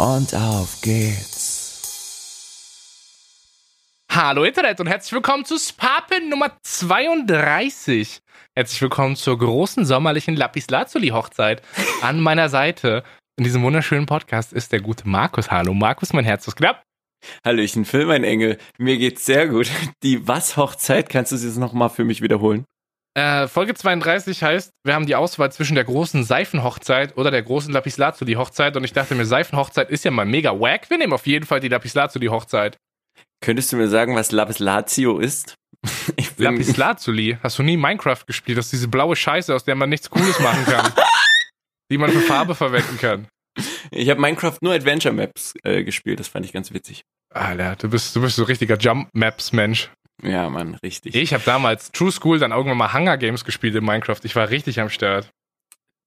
und auf geht's. Hallo Internet und herzlich willkommen zu Spapen Nummer 32. Herzlich willkommen zur großen sommerlichen Lapis Lazuli Hochzeit. An meiner Seite in diesem wunderschönen Podcast ist der gute Markus. Hallo Markus, mein Herz ist knapp. Hallöchen, Phil, mein Engel. Mir geht's sehr gut. Die Was-Hochzeit, kannst du es jetzt nochmal für mich wiederholen? Äh, Folge 32 heißt, wir haben die Auswahl zwischen der großen Seifenhochzeit oder der großen Lapis Lazuli Hochzeit und ich dachte mir, Seifenhochzeit ist ja mal mega wack. Wir nehmen auf jeden Fall die Lapis Lazuli Hochzeit. Könntest du mir sagen, was Lapis Lazio ist? Ich bin Lapis Lazuli. Hast du nie Minecraft gespielt? Das ist diese blaue Scheiße, aus der man nichts Cooles machen kann. die man für Farbe verwenden kann. Ich habe Minecraft nur Adventure Maps äh, gespielt, das fand ich ganz witzig. Alter, du bist, du bist so richtiger Jump Maps Mensch. Ja, Mann, richtig. Ich habe damals True School dann irgendwann mal Hunger Games gespielt in Minecraft. Ich war richtig am Start.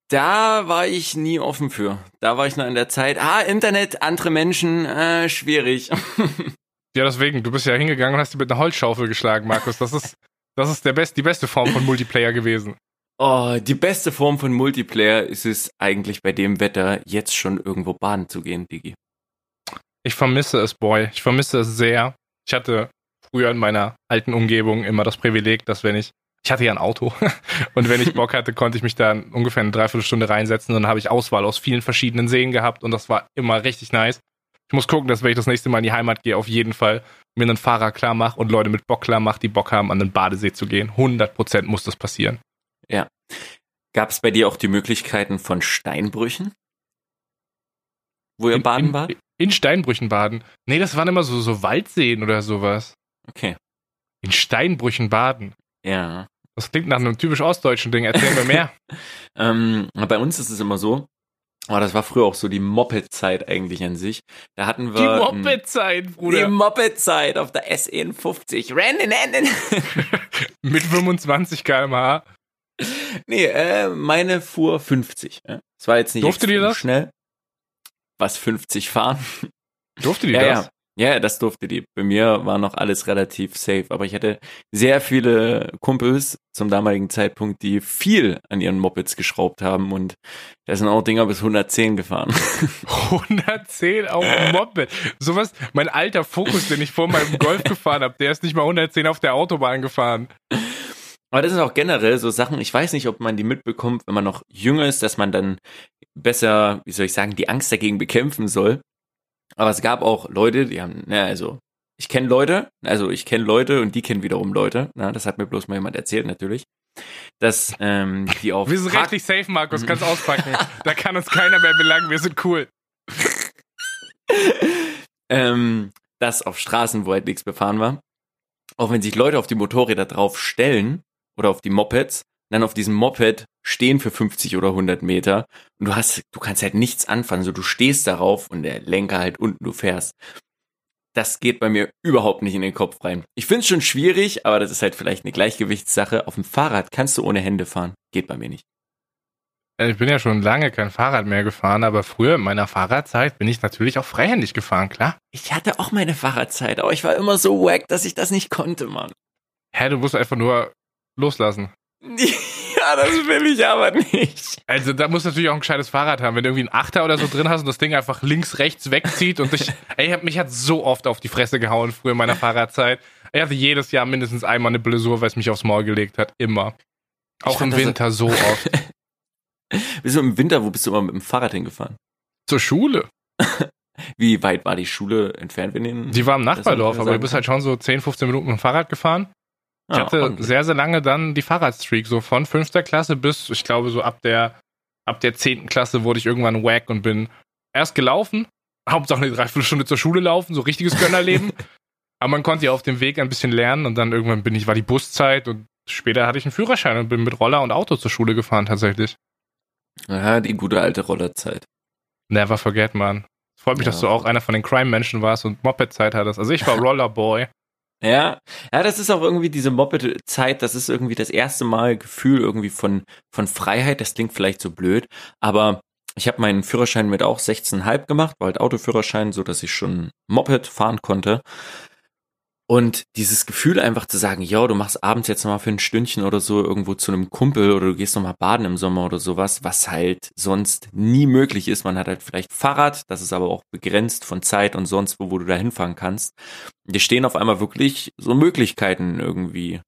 Da war ich nie offen für. Da war ich noch in der Zeit, ah, Internet, andere Menschen, äh, schwierig. ja, deswegen, du bist ja hingegangen und hast dir mit einer Holzschaufel geschlagen, Markus. Das ist, das ist der best, die beste Form von Multiplayer gewesen. Oh, die beste Form von Multiplayer ist es eigentlich bei dem Wetter, jetzt schon irgendwo baden zu gehen, Digi. Ich vermisse es, Boy. Ich vermisse es sehr. Ich hatte früher in meiner alten Umgebung immer das Privileg, dass wenn ich, ich hatte ja ein Auto und wenn ich Bock hatte, konnte ich mich da ungefähr eine Dreiviertelstunde reinsetzen und dann habe ich Auswahl aus vielen verschiedenen Seen gehabt und das war immer richtig nice. Ich muss gucken, dass wenn ich das nächste Mal in die Heimat gehe, auf jeden Fall mir einen Fahrer klar mache und Leute mit Bock klar mache, die Bock haben, an den Badesee zu gehen. 100% muss das passieren. Ja. Gab es bei dir auch die Möglichkeiten von Steinbrüchen? Wo ihr in, baden in, wart? In Steinbrüchen baden. Nee, das waren immer so, so Waldseen oder sowas. Okay. In Steinbrüchen baden. Ja. Das klingt nach einem typisch ostdeutschen Ding. Erzähl mir mehr. ähm, bei uns ist es immer so, aber das war früher auch so die Moped-Zeit eigentlich an sich. Da hatten wir. Die Moped-Zeit, Bruder. Die Moped-Zeit auf der SN50. Rennen, rennen. Mit 25 km/h. Nee, äh, meine fuhr 50. Es war jetzt nicht Durfte die das? schnell. Was 50 fahren? Durfte die ja, das? Ja. Ja, das durfte die. Bei mir war noch alles relativ safe, aber ich hatte sehr viele Kumpels zum damaligen Zeitpunkt, die viel an ihren Mopeds geschraubt haben und da sind auch Dinger bis 110 gefahren. 110 auf dem Moped. Sowas, mein alter Fokus, den ich vor meinem Golf gefahren habe, der ist nicht mal 110 auf der Autobahn gefahren. Aber das sind auch generell so Sachen, ich weiß nicht, ob man die mitbekommt, wenn man noch jünger ist, dass man dann besser, wie soll ich sagen, die Angst dagegen bekämpfen soll. Aber es gab auch Leute, die haben, ne, also ich kenne Leute, also ich kenne Leute und die kennen wiederum Leute. Na, das hat mir bloß mal jemand erzählt natürlich, dass ähm, die auf wir sind Park rechtlich safe, Markus, kannst auspacken. da kann uns keiner mehr belangen. Wir sind cool. ähm, dass auf Straßen, wo halt nichts befahren war, auch wenn sich Leute auf die Motorräder drauf stellen oder auf die Mopeds, dann auf diesem Moped stehen für 50 oder 100 Meter und du hast, du kannst halt nichts anfangen, so du stehst darauf und der Lenker halt unten, du fährst. Das geht bei mir überhaupt nicht in den Kopf rein. Ich find's schon schwierig, aber das ist halt vielleicht eine Gleichgewichtssache. Auf dem Fahrrad kannst du ohne Hände fahren. Geht bei mir nicht. Äh, Ich bin ja schon lange kein Fahrrad mehr gefahren, aber früher in meiner Fahrradzeit bin ich natürlich auch freihändig gefahren, klar. Ich hatte auch meine Fahrradzeit, aber ich war immer so wack, dass ich das nicht konnte, Mann. Hä, du musst einfach nur loslassen. Ja, das will ich aber nicht. Also da musst du natürlich auch ein gescheites Fahrrad haben. Wenn du irgendwie einen Achter oder so drin hast und das Ding einfach links, rechts wegzieht und dich, ey, mich hat so oft auf die Fresse gehauen früher in meiner Fahrradzeit. Ich hatte jedes Jahr mindestens einmal eine Blessur, weil es mich aufs Maul gelegt hat. Immer. Auch im Winter so oft. Bist du im Winter, wo bist du immer mit dem Fahrrad hingefahren? Zur Schule. Wie weit war die Schule entfernt? Wenn den, die war im Nachbardorf, aber du bist halt schon so 10, 15 Minuten mit dem Fahrrad gefahren. Ich Ah, hatte ordentlich. sehr, sehr lange dann die Fahrradstreak, so von fünfter Klasse bis, ich glaube, so ab der, ab der zehnten Klasse wurde ich irgendwann wack und bin erst gelaufen, Hauptsache eine Dreiviertelstunde zur Schule laufen, so richtiges Gönnerleben. Aber man konnte ja auf dem Weg ein bisschen lernen und dann irgendwann bin ich, war die Buszeit und später hatte ich einen Führerschein und bin mit Roller und Auto zur Schule gefahren tatsächlich. Ja, die gute alte Rollerzeit. Never forget, man. Freut mich, Ja. dass du auch einer von den Crime-Menschen warst und Moped-Zeit hattest. Also ich war Rollerboy. Ja, ja, das ist auch irgendwie diese Moped-Zeit, das ist irgendwie das erste Mal Gefühl irgendwie von, von Freiheit. Das klingt vielleicht so blöd, aber ich habe meinen Führerschein mit auch 16,5 gemacht, halt Autoführerschein, so dass ich schon Moped fahren konnte. Und dieses Gefühl einfach zu sagen, ja, du machst abends jetzt noch mal für ein Stündchen oder so irgendwo zu einem Kumpel oder du gehst noch mal baden im Sommer oder sowas, was halt sonst nie möglich ist. Man hat halt vielleicht Fahrrad, das ist aber auch begrenzt von Zeit und sonst wo, wo du da hinfahren kannst. Dir stehen auf einmal wirklich so Möglichkeiten irgendwie.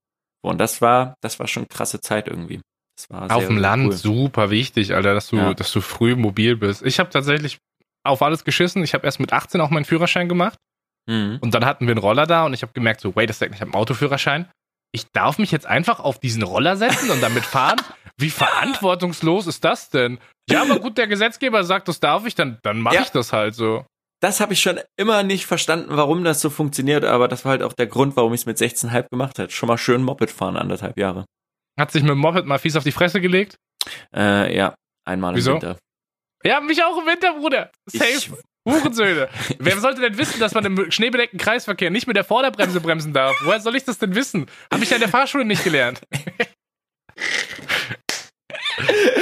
Und das war, das war schon krasse Zeit irgendwie. Das war Auf dem Land cool. super wichtig, Alter, dass du, Ja. dass du früh mobil bist. Ich habe tatsächlich auf alles geschissen. Ich habe erst mit 18 auch meinen Führerschein gemacht Mhm. und dann hatten wir einen Roller da und ich habe gemerkt, so, wait a second, ich habe einen Autoführerschein. Ich darf mich jetzt einfach auf diesen Roller setzen und damit fahren? Wie verantwortungslos ist das denn? Ja, aber gut, der Gesetzgeber sagt, das darf ich, dann, dann mache Ja. ich das halt so. Das habe ich schon immer nicht verstanden, warum das so funktioniert, aber das war halt auch der Grund, warum ich es mit 16,5 gemacht habe. Schon mal schön Moped fahren, anderthalb Jahre. Hat sich mit dem Moped mal fies auf die Fresse gelegt? Äh, ja, einmal Wieso? im Winter. Ja, mich auch im Winter, Bruder. Safe. Ich, Hurensöhne. Wer sollte denn wissen, dass man im schneebedeckten Kreisverkehr nicht mit der Vorderbremse bremsen darf? Woher soll ich das denn wissen? Habe ich ja in der Fahrschule nicht gelernt.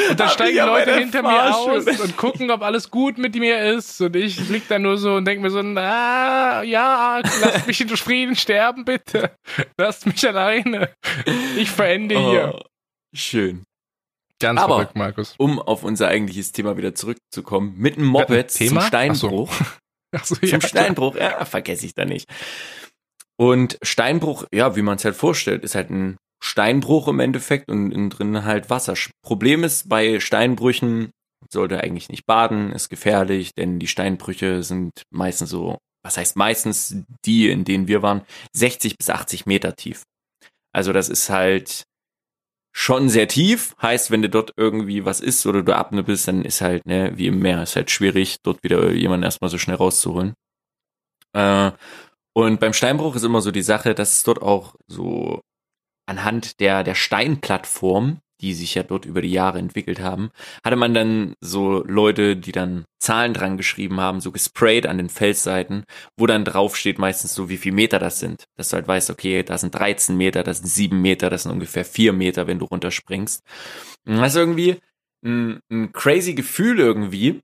Und dann Hab steigen Leute hinter mir aus und gucken, ob alles gut mit mir ist. Und ich lieg da nur so und denke mir so, na, ja, lasst mich in Frieden sterben, bitte. Lasst mich alleine. Ich verende hier. oh, schön. Ganz aber- verrückt, Markus. Um auf unser eigentliches Thema wieder zurückzukommen, mit dem Moped zum? Steinbruch. Achso, Zum ja, Steinbruch, ja, vergesse ich da nicht. Und Steinbruch, ja, wie man es halt vorstellt, ist halt ein Steinbruch im Endeffekt und innen drin halt Wasser. Problem ist, bei Steinbrüchen sollte eigentlich nicht baden, ist gefährlich, denn die Steinbrüche sind meistens so, was heißt meistens die, in denen wir waren, 60 bis 80 Meter tief. Also das ist halt schon sehr tief. Heißt, wenn du dort irgendwie was ist oder du bist, dann ist halt, ne, wie im Meer, ist halt schwierig, dort wieder jemanden erstmal so schnell rauszuholen. Äh, und beim Steinbruch ist immer so die Sache, dass es dort auch so anhand der, der Steinplattform, die sich ja dort über die Jahre entwickelt haben, hatte man dann so Leute, die dann Zahlen dran geschrieben haben, so gesprayt an den Felsseiten, wo dann drauf steht meistens so, wie viel Meter das sind. Dass du halt weißt, okay, das sind 13 Meter, das sind 7 Meter, das sind ungefähr 4 Meter, wenn du runterspringst. Und das ist irgendwie ein, ein crazy Gefühl irgendwie,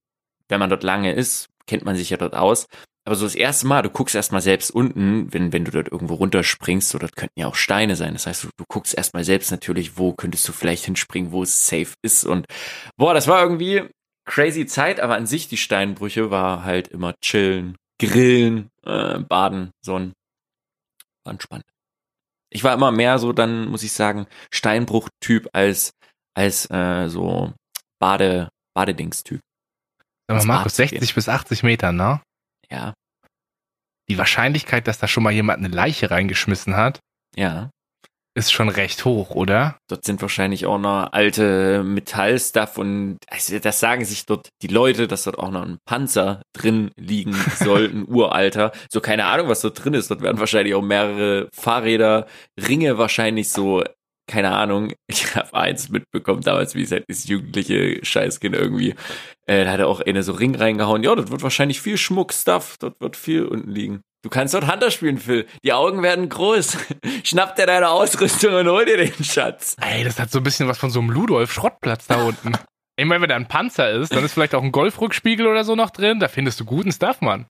wenn man dort lange ist, kennt man sich ja dort aus. Aber so das erste Mal, du guckst erstmal selbst unten, wenn, wenn du dort irgendwo runterspringst, so dort könnten ja auch Steine sein. Das heißt, du, du guckst erstmal selbst natürlich, wo könntest du vielleicht hinspringen, wo es safe ist. Und boah, das war irgendwie crazy Zeit, aber an sich die Steinbrüche war halt immer chillen, grillen, äh, baden, sonnen. War entspannt. Ich war immer mehr so dann, muss ich sagen, Steinbruch-Typ als, als äh, so Bade, Badedings-Typ. Markus, Bad zu gehen. 60 bis 80 Meter, ne? Ja, Die Wahrscheinlichkeit, dass da schon mal jemand eine Leiche reingeschmissen hat, ja. ist schon recht hoch, oder? Dort sind wahrscheinlich auch noch alte Metallstuff und also das sagen sich dort die Leute, dass dort auch noch ein Panzer drin liegen soll, ein uralter. So keine Ahnung, was dort drin ist. Dort werden wahrscheinlich auch mehrere Fahrräder, Ringe wahrscheinlich so, keine Ahnung. Ich habe eins mitbekommen damals, wie es halt das jugendliche Scheißkind irgendwie. Äh, da hat er auch eine so Ring reingehauen. Ja, dort wird wahrscheinlich viel Schmuckstuff, dort wird viel unten liegen. Du kannst dort Hunter spielen, Phil. Die Augen werden groß. Schnapp dir deine Ausrüstung und hol dir den Schatz. Ey, das hat so ein bisschen was von so einem Ludolf-Schrottplatz da unten. Ich meine, wenn da ein Panzer ist, dann ist vielleicht auch ein Golfrückspiegel oder so noch drin. Da findest du guten Stuff, Mann.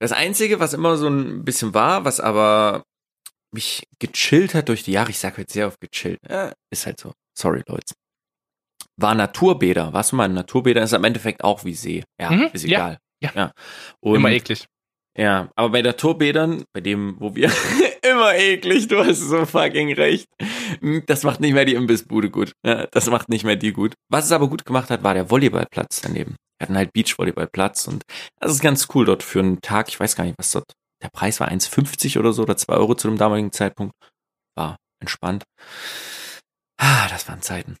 Das Einzige, was immer so ein bisschen war, was aber mich gechillt hat durch die Jahre, ich sage jetzt sehr oft gechillt, ja, ist halt so, sorry Leute, war Naturbäder. Warst du mal in Naturbäder? Ist am Endeffekt auch wie See. Ja, Mhm, ist ja, egal. ja. ja. Und, Immer eklig. Ja, aber bei Naturbädern, bei dem, wo wir immer eklig, du hast so fucking recht. Das macht nicht mehr die Imbissbude gut. Ja, das macht nicht mehr die gut. Was es aber gut gemacht hat, war der Volleyballplatz daneben. Wir hatten halt Beachvolleyballplatz und das ist ganz cool dort für einen Tag. Ich weiß gar nicht, was dort der Preis war, 1,50 oder so oder 2 Euro zu dem damaligen Zeitpunkt. War entspannt. Ah, das waren Zeiten.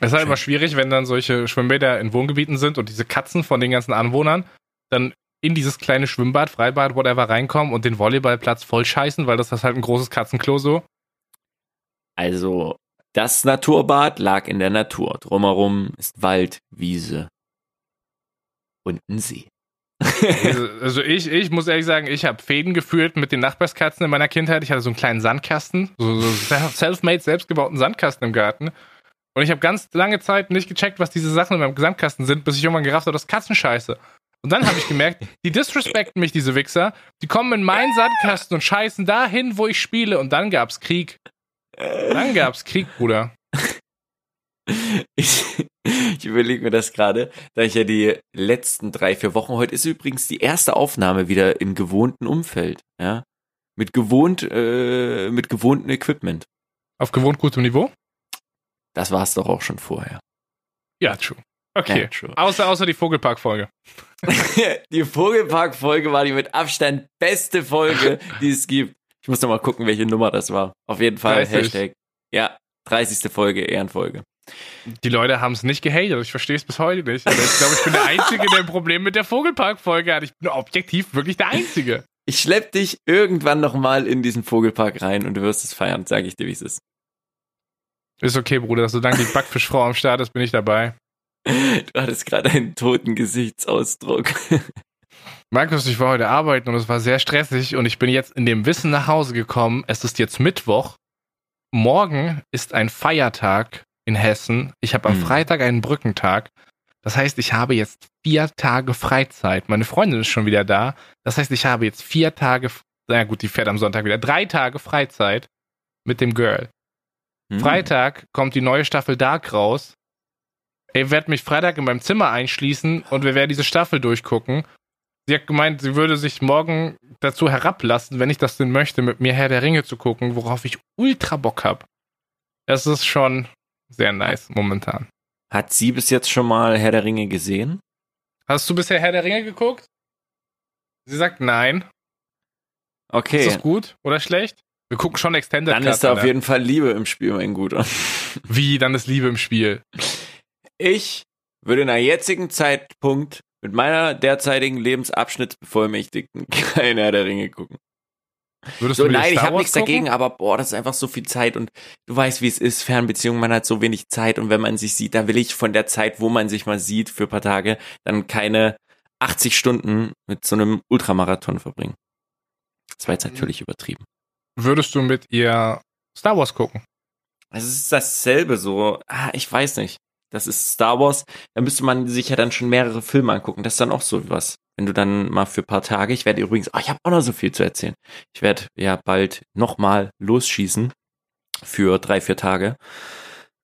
Es ist halt Schön. immer schwierig, wenn dann solche Schwimmbäder in Wohngebieten sind und diese Katzen von den ganzen Anwohnern dann in dieses kleine Schwimmbad, Freibad, whatever reinkommen und den Volleyballplatz voll scheißen, weil das ist halt ein großes Katzenklo so. Also, das Naturbad lag in der Natur. Drumherum ist Wald, Wiese und ein See. Also ich, ich muss ehrlich sagen, ich habe Fäden geführt mit den Nachbarskatzen in meiner Kindheit. Ich hatte so einen kleinen Sandkasten, so, so self-made, selbstgebauten Sandkasten im Garten. Und ich habe ganz lange Zeit nicht gecheckt, was diese Sachen in meinem Sandkasten sind, bis ich irgendwann gerafft habe, das Katzenscheiße. Und dann habe ich gemerkt, die disrespekten mich, diese Wichser. Die kommen in meinen Sandkasten und scheißen dahin, wo ich spiele. Und dann gab's Krieg. Dann gab's Krieg, Bruder. Ich, ich überlege mir das gerade, da ich ja die letzten drei, vier Wochen, heute ist übrigens die erste Aufnahme wieder im gewohnten Umfeld, ja. Mit gewohnt, äh, mit gewohntem Equipment. Auf gewohnt gutem Niveau? Das war es doch auch schon vorher. Ja, true. Okay. Ja, true. Außer, außer die Vogelpark-Folge. die Vogelpark-Folge war die mit Abstand beste Folge, die es gibt. Ich muss noch mal gucken, welche Nummer das war. Auf jeden Fall 30. Hashtag. Ja, 30. Folge, Ehrenfolge. Die Leute haben es nicht gehatet. Ich verstehe es bis heute nicht. Aber ich glaube, ich bin der Einzige, der ein Problem mit der Vogelpark-Folge hat. Ich bin objektiv wirklich der Einzige. Ich schlepp dich irgendwann noch mal in diesen Vogelpark rein und du wirst es feiern, sage ich dir, wie es ist. Ist okay, Bruder. Solange die Backfischfrau am Start ist, bin ich dabei. Du hattest gerade einen toten Gesichtsausdruck. Markus, ich war heute arbeiten und es war sehr stressig und ich bin jetzt in dem Wissen nach Hause gekommen. Es ist jetzt Mittwoch. Morgen ist ein Feiertag in Hessen. Ich habe am Hm. Freitag einen Brückentag. Das heißt, ich habe jetzt vier Tage Freizeit. Meine Freundin ist schon wieder da. Das heißt, ich habe jetzt vier Tage, na gut, die fährt am Sonntag wieder, drei Tage Freizeit mit dem Girl. Hm. Freitag kommt die neue Staffel Dark raus. Ich werde mich Freitag in meinem Zimmer einschließen und wir werden diese Staffel durchgucken. Sie hat gemeint, sie würde sich morgen dazu herablassen, wenn ich das denn möchte, mit mir Herr der Ringe zu gucken, worauf ich ultra Bock habe. Es ist schon sehr nice momentan. Hat sie bis jetzt schon mal Herr der Ringe gesehen? Hast du bisher Herr der Ringe geguckt? Sie sagt nein. Okay. Ist das gut oder schlecht? Wir gucken schon Extended Dann Cut, ist da auf jeden Fall Liebe im Spiel, mein Guter. Wie, dann ist Liebe im Spiel. Ich würde nach jetzigen Zeitpunkt mit meiner derzeitigen Lebensabschnittsbevollmächtigten kein Herr der Ringe gucken. Würdest So, nein, ich habe nichts gucken? dagegen, aber boah, das ist einfach so viel Zeit und du weißt, wie es ist, Fernbeziehungen, man hat so wenig Zeit und wenn man sich sieht, da will ich von der Zeit, wo man sich mal sieht für ein paar Tage, dann keine 80 Stunden mit so einem Ultramarathon verbringen. Das war jetzt natürlich übertrieben. Würdest du mit ihr Star Wars gucken? Also es ist dasselbe so, ah, ich weiß nicht. Das ist Star Wars, da müsste man sich ja dann schon mehrere Filme angucken. Das ist dann auch so was. Wenn du dann mal für paar Tage, ich werde übrigens, ah, ich habe auch noch so viel zu erzählen. Ich werde ja bald nochmal losschießen für drei, vier Tage.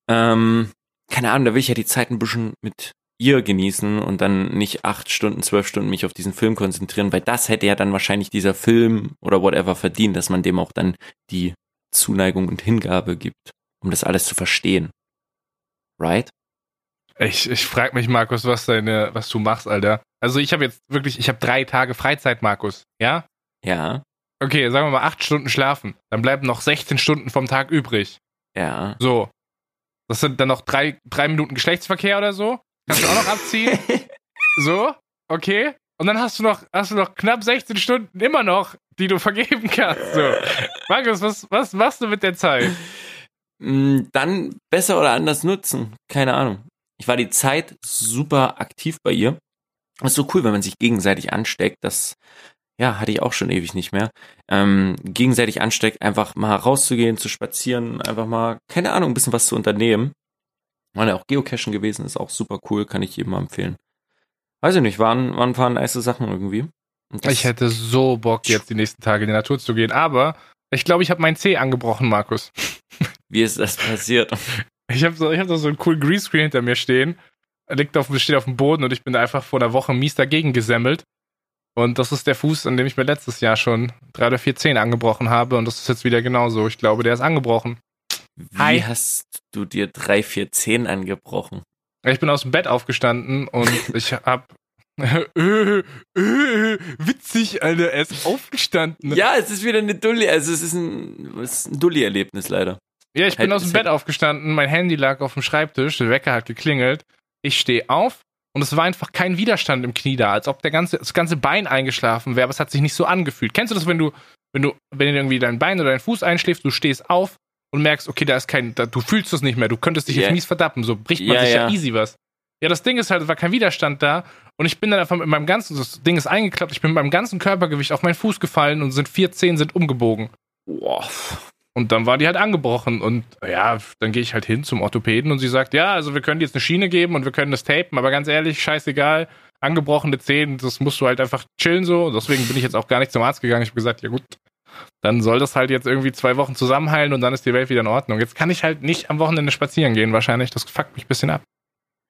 Ähm, keine Ahnung, da will ich ja die Zeit ein bisschen mit ihr genießen und dann nicht acht Stunden, zwölf Stunden mich auf diesen Film konzentrieren, weil das hätte ja dann wahrscheinlich dieser Film oder whatever verdient, dass man dem auch dann die Zuneigung und Hingabe gibt, um das alles zu verstehen. Right? Ich, ich frage mich, Markus, was deine, was du machst, Alter. Also ich habe jetzt wirklich, ich habe drei Tage Freizeit, Markus. Ja? Ja, Okay, sagen wir mal acht Stunden schlafen. Dann bleiben noch 16 Stunden vom Tag übrig. ja. So. Das sind dann noch drei, drei Minuten Geschlechtsverkehr oder so. Kannst du auch noch abziehen. So, okay. Und dann hast du noch, hast du noch knapp 16 Stunden immer noch, die du vergeben kannst. So. Markus, was, was machst du mit der Zeit? Mm, Dann besser oder anders nutzen. Keine Ahnung. Ich war die Zeit super aktiv bei ihr. Ist so cool, wenn man sich gegenseitig ansteckt. Das, ja, hatte ich auch schon ewig nicht mehr. Ähm, gegenseitig ansteckt, einfach mal rauszugehen, zu spazieren, einfach mal, keine Ahnung, ein bisschen was zu unternehmen. War ja auch Geocachen gewesen, ist auch super cool, kann ich jedem mal empfehlen. Weiß ich nicht, waren, waren ein paar nice Sachen irgendwie. Ich hätte so Bock, jetzt die nächsten Tage in die Natur zu gehen, aber ich glaube, ich habe meinen Zeh angebrochen, Markus. wie ist das passiert? Ich habe so, ich hab so einen coolen Greenscreen hinter mir stehen. Er liegt auf, steht auf dem Boden und ich bin da einfach vor einer Woche mies dagegen gesemmelt. Und das ist der Fuß, an dem ich mir letztes Jahr schon drei oder vier Zehen angebrochen habe. Und das ist jetzt wieder genauso. Ich glaube, der ist angebrochen. Wie Hi. hast du dir drei, vier Zehen angebrochen? Ich bin aus dem Bett aufgestanden und ich hab. äh, äh, witzig, Alter, er ist aufgestanden. Ja, es ist wieder eine Dulli, also es ist ein, es ist ein Dulli-Erlebnis leider. Ja, ich bin Hätte- aus dem Bett aufgestanden, mein Handy lag auf dem Schreibtisch, der Wecker hat geklingelt. Ich stehe auf und es war einfach kein Widerstand im Knie da, als ob der ganze, das ganze Bein eingeschlafen wäre, aber es hat sich nicht so angefühlt. Kennst du das, wenn du, wenn du, wenn irgendwie dein Bein oder dein Fuß einschläft, du stehst auf und merkst, okay, da ist kein, da, du fühlst es nicht mehr, du könntest dich Ja. jetzt mies verdappen, so bricht man Ja, sich ja. ja. easy was. Ja, das Ding ist halt, es war kein Widerstand da. Und ich bin dann einfach mit meinem ganzen, das Ding ist eingeklappt, ich bin mit meinem ganzen Körpergewicht auf meinen Fuß gefallen und sind vier Zehen sind umgebogen. Boah. Und dann war die halt angebrochen. Und ja, dann gehe ich halt hin zum Orthopäden und sie sagt, ja, also wir können dir jetzt eine Schiene geben und wir können das tapen, aber ganz ehrlich, scheißegal, angebrochene Zehen, das musst du halt einfach chillen so. Deswegen bin ich jetzt auch gar nicht zum Arzt gegangen. Ich habe gesagt, ja gut, dann soll das halt jetzt irgendwie zwei Wochen zusammenheilen und dann ist die Welt wieder in Ordnung. Jetzt kann ich halt nicht am Wochenende spazieren gehen, wahrscheinlich. Das fuckt mich ein bisschen ab.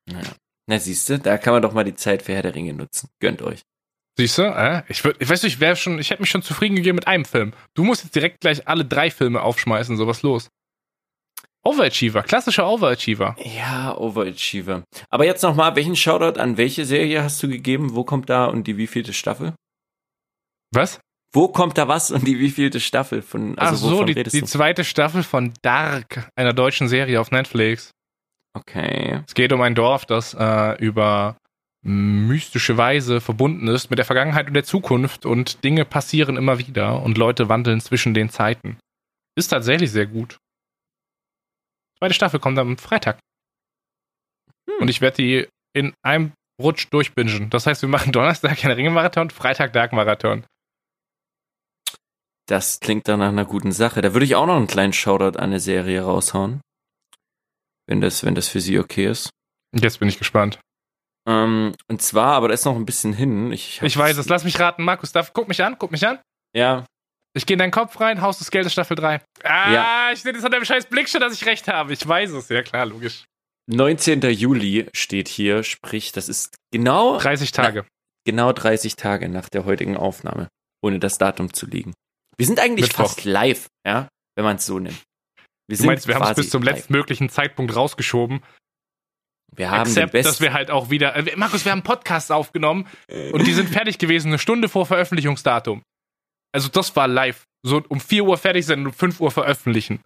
Ja. Na, siehst du, da kann man doch mal die Zeit für Herr der Ringe nutzen. Gönnt euch. Siehst du? Äh? Ich, würd, ich weiß nicht, ich wäre schon, ich hätte mich schon zufrieden gegeben mit einem Film. Du musst jetzt direkt gleich alle drei Filme aufschmeißen, sowas los. Overachiever, klassischer Overachiever. Ja, Overachiever. Aber jetzt nochmal, welchen Shoutout an welche Serie hast du gegeben? Wo kommt da und die wievielte Staffel? Was? Wo kommt da was und die wievielte Staffel von? Ach Also so, wovon die, die zweite Staffel von Dark, einer deutschen Serie auf Netflix. Okay. Es geht um ein Dorf, das äh, über mystische Weise verbunden ist mit der Vergangenheit und der Zukunft und Dinge passieren immer wieder und Leute wandeln zwischen den Zeiten. Ist tatsächlich sehr gut. Zweite Staffel kommt am Freitag. Hm. Und ich werde die in einem Rutsch durchbingen. Das heißt, wir machen Donnerstag einen Ringe-Marathon, Freitag Dark-Marathon. Das klingt dann nach einer guten Sache. Da würde ich auch noch einen kleinen Shoutout an eine Serie raushauen. Wenn das, wenn das für Sie okay ist. Jetzt bin ich gespannt. Ähm, und zwar, aber da ist noch ein bisschen hin. Ich, Ich weiß es. Lass mich raten, Markus. Darf, guck mich an, guck mich an. Ja, Ich gehe in deinen Kopf rein, Haus des Geldes Staffel 3. Ah, Ja. ich sehe das an deinem scheiß Blick schon, dass ich recht habe. Ich weiß es. Ja, klar, logisch. 19. Juli steht hier, sprich, das ist genau, 30 Tage. genau 30 Tage nach der heutigen Aufnahme, ohne das Datum zu liegen. Wir sind eigentlich Mittwoch. fast live, ja, wenn man es so nimmt. Wir Du meinst, wir haben es bis zum live. letztmöglichen Zeitpunkt rausgeschoben. Wir haben Except, dass wir halt auch wieder. Äh, Markus, wir haben Podcasts aufgenommen und die sind fertig gewesen, eine Stunde vor Veröffentlichungsdatum. Also, das war live. So um 4 Uhr fertig sein und um 5 Uhr veröffentlichen.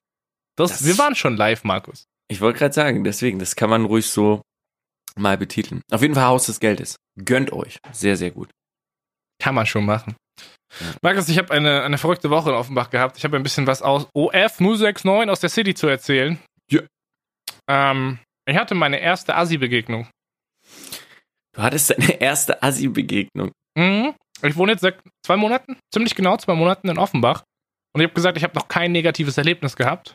Das, Das- wir waren schon live, Markus. Ich wollte gerade sagen, deswegen, das kann man ruhig so mal betiteln. Auf jeden Fall Haus des Geldes. Gönnt euch. Sehr, sehr gut. Kann man schon machen. Ja. Markus, ich habe eine, eine verrückte Woche in Offenbach gehabt. Ich habe ein bisschen was aus OF 069 aus der City zu erzählen. Ja. Ähm, ich hatte meine erste Assi-Begegnung. Du hattest deine erste Assi-Begegnung. Mhm. Ich wohne jetzt seit zwei Monaten, ziemlich genau zwei Monaten in Offenbach. Und ich habe gesagt, ich habe noch kein negatives Erlebnis gehabt.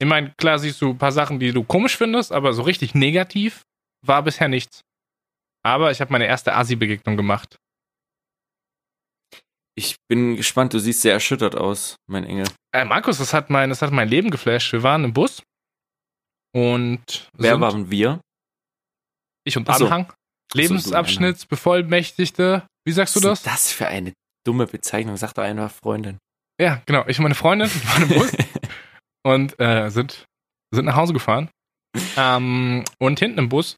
Ich meine, klar siehst du ein paar Sachen, die du komisch findest, aber so richtig negativ war bisher nichts. Aber ich habe meine erste Assi-Begegnung gemacht. Ich bin gespannt, du siehst sehr erschüttert aus, mein Engel. Äh, Markus, das hat, mein, das hat mein Leben geflasht. Wir waren im Bus und Wer waren wir? ich und Ach so. Anhang. Lebensabschnittsbevollmächtigte. Wie sagst du Was das? ist das für eine dumme Bezeichnung? Sag doch einfach Freundin. Ja, genau. Ich und meine Freundin waren im Bus und äh, sind, sind nach Hause gefahren. Ähm, und hinten im Bus,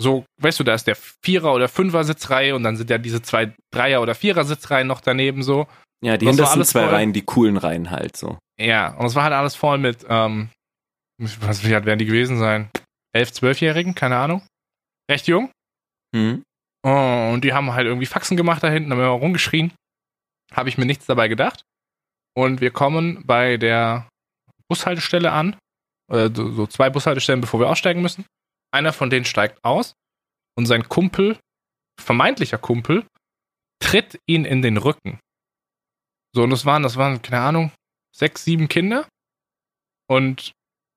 so, weißt du, da ist der Vierer- oder Fünfer-Sitzreihe und dann sind ja diese zwei Dreier- oder Vierer-Sitzreihen noch daneben so. Ja, die hintersten alles zwei voll. Reihen, die coolen Reihen halt so. Ja, und es war halt alles voll mit, ähm, was wie alt werden die gewesen sein? Elf, zwölfjährigen, keine Ahnung. Recht jung. Hm? Oh, und die haben halt irgendwie Faxen gemacht da hinten, haben immer rumgeschrien. Habe ich mir nichts dabei gedacht. Und wir kommen bei der Bushaltestelle an. Äh, so so zwei Bushaltestellen, bevor wir aussteigen müssen. Einer von denen steigt aus und sein Kumpel, vermeintlicher Kumpel, tritt ihn in den Rücken. So, und das waren, das waren, keine Ahnung, sechs, sieben Kinder. Und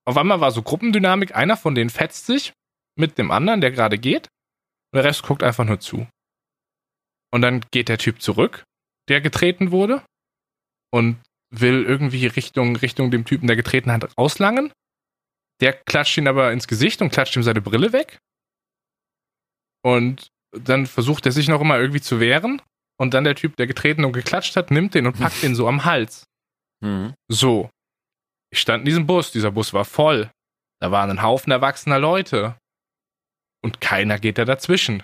auf einmal war so Gruppendynamik, einer von denen fetzt sich mit dem anderen, der gerade geht. Und der Rest guckt einfach nur zu. Und dann geht der Typ zurück, der getreten wurde, und will irgendwie Richtung, Richtung dem Typen, der getreten hat, auslangen. Der klatscht ihn aber ins Gesicht und klatscht ihm seine Brille weg. Und dann versucht er sich noch immer irgendwie zu wehren. Und dann der Typ, der getreten und geklatscht hat, nimmt den und packt den so am Hals. Hm. So. Ich stand in diesem Bus, dieser Bus war voll. Da waren ein Haufen erwachsener Leute. Und keiner geht da dazwischen.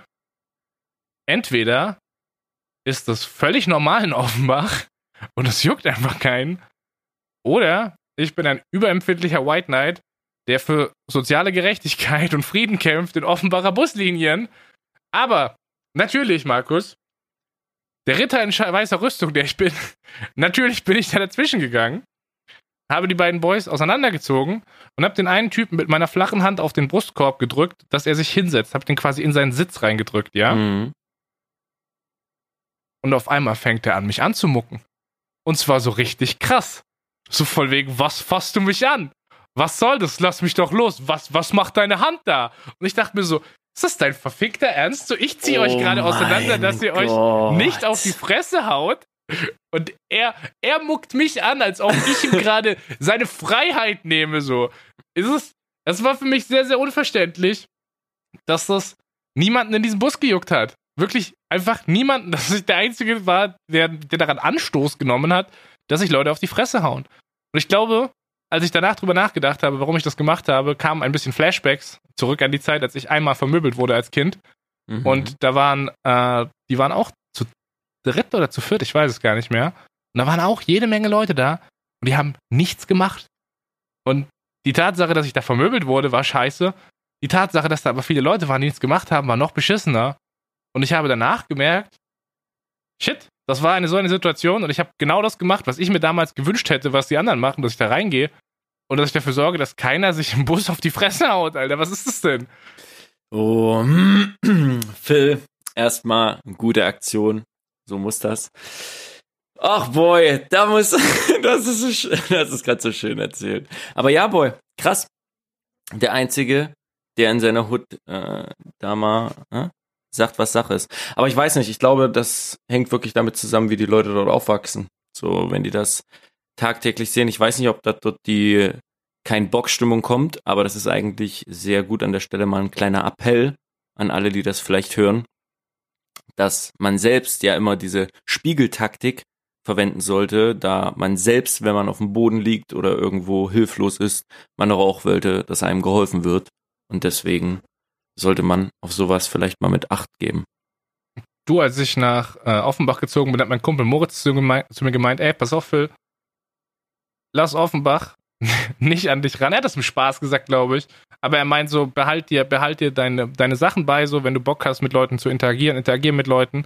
Entweder ist das völlig normal in Offenbach und es juckt einfach keinen. Oder ich bin ein überempfindlicher White Knight, der für soziale Gerechtigkeit und Frieden kämpft in Offenbacher Buslinien. Aber natürlich, Markus, der Ritter in weißer Rüstung, der ich bin, natürlich bin ich da dazwischen gegangen. Habe die beiden Boys auseinandergezogen und habe den einen Typen mit meiner flachen Hand auf den Brustkorb gedrückt, dass er sich hinsetzt. Habe den quasi in seinen Sitz reingedrückt, ja. Mhm. Und auf einmal fängt er an, mich anzumucken. Und zwar so richtig krass. So voll wegen, was fasst du mich an? Was soll das? Lass mich doch los. Was, was macht deine Hand da? Und ich dachte mir so, ist das dein verfickter Ernst? So, ich ziehe Oh euch gerade auseinander, dass ihr Gott. euch nicht auf die Fresse haut. Und er, er muckt mich an, als ob ich ihm gerade seine Freiheit nehme, so. Ist es, es war für mich sehr, sehr unverständlich, dass das niemanden in diesem Bus gejuckt hat. Wirklich einfach niemanden, dass ich der Einzige war, der, der daran Anstoß genommen hat, dass sich Leute auf die Fresse hauen. Und ich glaube, als ich danach drüber nachgedacht habe, warum ich das gemacht habe, kamen ein bisschen Flashbacks zurück an die Zeit, als ich einmal vermöbelt wurde als Kind. Mhm. Und da waren, äh, die waren auch dritt oder zu viert, ich weiß es gar nicht mehr. Und da waren auch jede Menge Leute da und die haben nichts gemacht. Und die Tatsache, dass ich da vermöbelt wurde, war scheiße. Die Tatsache, dass da aber viele Leute waren, die nichts gemacht haben, war noch beschissener. Und ich habe danach gemerkt, shit, das war eine so eine Situation und ich habe genau das gemacht, was ich mir damals gewünscht hätte, was die anderen machen, dass ich da reingehe und dass ich dafür sorge, dass keiner sich im Bus auf die Fresse haut, Alter. Was ist das denn? Oh, Phil, erstmal eine gute Aktion. So muss das. Ach, Boy, da muss, das ist so schön, das ist gerade so schön erzählt. Aber ja, Boy, krass. Der Einzige, der in seiner Hut äh, da mal äh, sagt, was Sache ist. Aber ich weiß nicht, ich glaube, das hängt wirklich damit zusammen, wie die Leute dort aufwachsen. So, wenn die das tagtäglich sehen. Ich weiß nicht, ob da dort die kein Bockstimmung kommt, aber das ist eigentlich sehr gut an der Stelle mal ein kleiner Appell an alle, die das vielleicht hören, dass man selbst ja immer diese Spiegeltaktik verwenden sollte, da man selbst, wenn man auf dem Boden liegt oder irgendwo hilflos ist, man doch auch wollte, dass einem geholfen wird. Und deswegen sollte man auf sowas vielleicht mal mit Acht geben. Du, als ich nach äh, Offenbach gezogen bin, hat mein Kumpel Moritz zu, zu mir gemeint, ey, pass auf, Phil, lass Offenbach nicht an dich ran. Er hat das im Spaß gesagt, glaube ich. Aber er meint so, behalt dir, behalt dir deine, deine Sachen bei, so, wenn du Bock hast, mit Leuten zu interagieren, interagier mit Leuten.